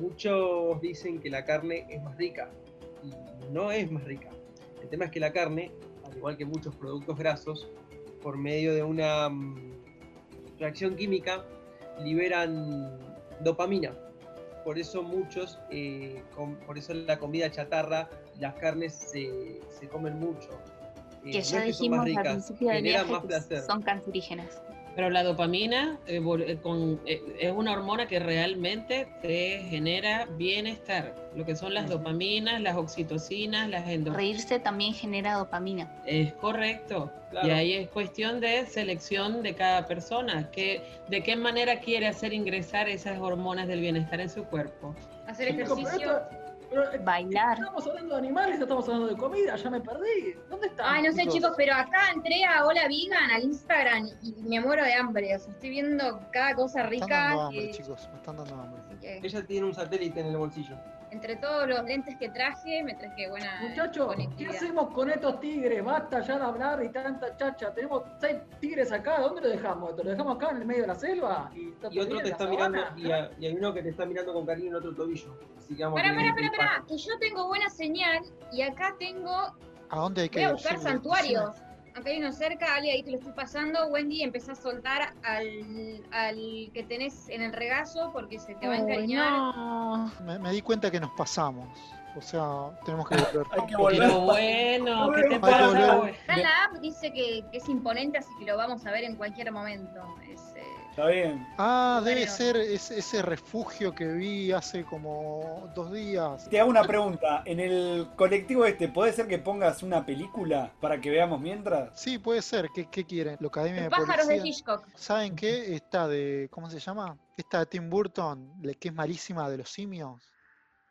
Muchos dicen que la carne es más rica y no es más rica. El tema es que la carne, al igual que muchos productos grasos, por medio de una mm, reacción química, liberan dopamina. Por eso muchos, eh, com- por eso la comida chatarra y las carnes se, se comen mucho. Eh, Que no ya es que son más dijimos al ricas, principio del viaje más que son cancerígenas. Pero la dopamina eh, con- eh, es una hormona que realmente te genera bienestar. Lo que son las dopaminas, las oxitocinas, las endorfinas. Reírse también genera dopamina. Es correcto. Claro. Y ahí es cuestión de selección de cada persona. Que, ¿De qué manera quiere hacer ingresar esas hormonas del bienestar en su cuerpo? Hacer ejercicio. Pero, eh, Bailar. Estamos hablando de animales, estamos hablando de comida, ya me perdí. ¿Dónde están? Ay, no sé, chicos, pero acá entré a Hola Vegan al Instagram y me muero de hambre. O sea, estoy viendo cada cosa Me están rica. dando hambre, que- chicos. Me están dando hambre. Ella tiene un satélite en el bolsillo. Entre todos los lentes que traje, me traje buena Muchachos, ¿qué hacemos con estos tigres? Basta ya de hablar y tanta chacha. Tenemos seis tigres acá, ¿dónde lo dejamos? esto? ¿Lo dejamos acá en el medio de la selva? Y, Y otro te está mirando, y, a- y hay uno que te está mirando con cariño en el otro tobillo. Pará, pará, pará, pará, que yo tengo buena señal y acá tengo. ¿A dónde hay que Voy a buscar santuarios. Acá hay uno cerca, Ali, ahí te lo estoy pasando. Wendy, empezá a soltar al, al que tenés en el regazo porque se te va a encariñar. no. Me, me di cuenta que nos pasamos. O sea, tenemos que volver. Hay que Pero volver. bueno, ¿qué te pasa? en la app dice que, que es imponente, así que lo vamos a ver en cualquier momento. Es, Está bien. Ah, debe ser ese, ese refugio que vi hace como dos días. Te hago una pregunta. En el colectivo este, ¿puede ser que pongas una película para que veamos mientras? Sí, puede ser. ¿Qué, qué quieren? ¿La Academia Los de pájaros de? Hitchcock. ¿Saben qué? Esta de. ¿Cómo se llama? Esta de Tim Burton, que es malísima de los simios.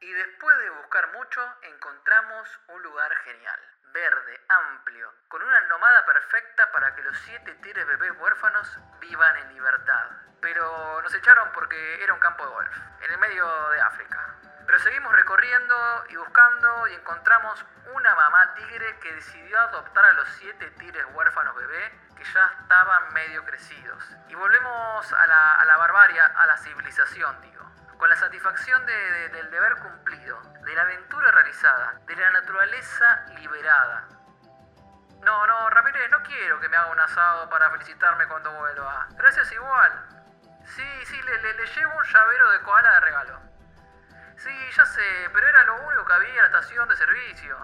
Y después de buscar mucho, encontramos un lugar genial. Verde, amplio, con una nomada perfecta para que los siete tigres bebés huérfanos vivan en libertad. Pero nos echaron porque era un campo de golf, en el medio de África. Pero seguimos recorriendo y buscando y encontramos una mamá tigre que decidió adoptar a los siete tigres huérfanos bebé que ya estaban medio crecidos. Y volvemos a la, a la barbarie, a la civilización, digo con la satisfacción de- de- del deber cumplido, de la aventura realizada, de la naturaleza liberada. No, no, Ramírez, no quiero que me haga un asado para felicitarme cuando vuelva. Gracias igual. Sí, sí, le llevo un llavero de koala de regalo. Sí, ya sé, pero era lo único que había en la estación de servicio.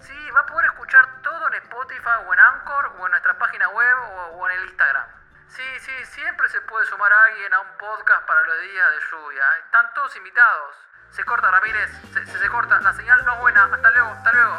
Sí, va a poder escuchar todo en Spotify o en Anchor o en nuestra página web o, o en el Instagram. Sí, sí, siempre se puede sumar alguien a un podcast para los días de lluvia. Están todos invitados. Se corta, Ramírez. Se, se, se corta. La señal no es buena. Hasta luego, hasta luego.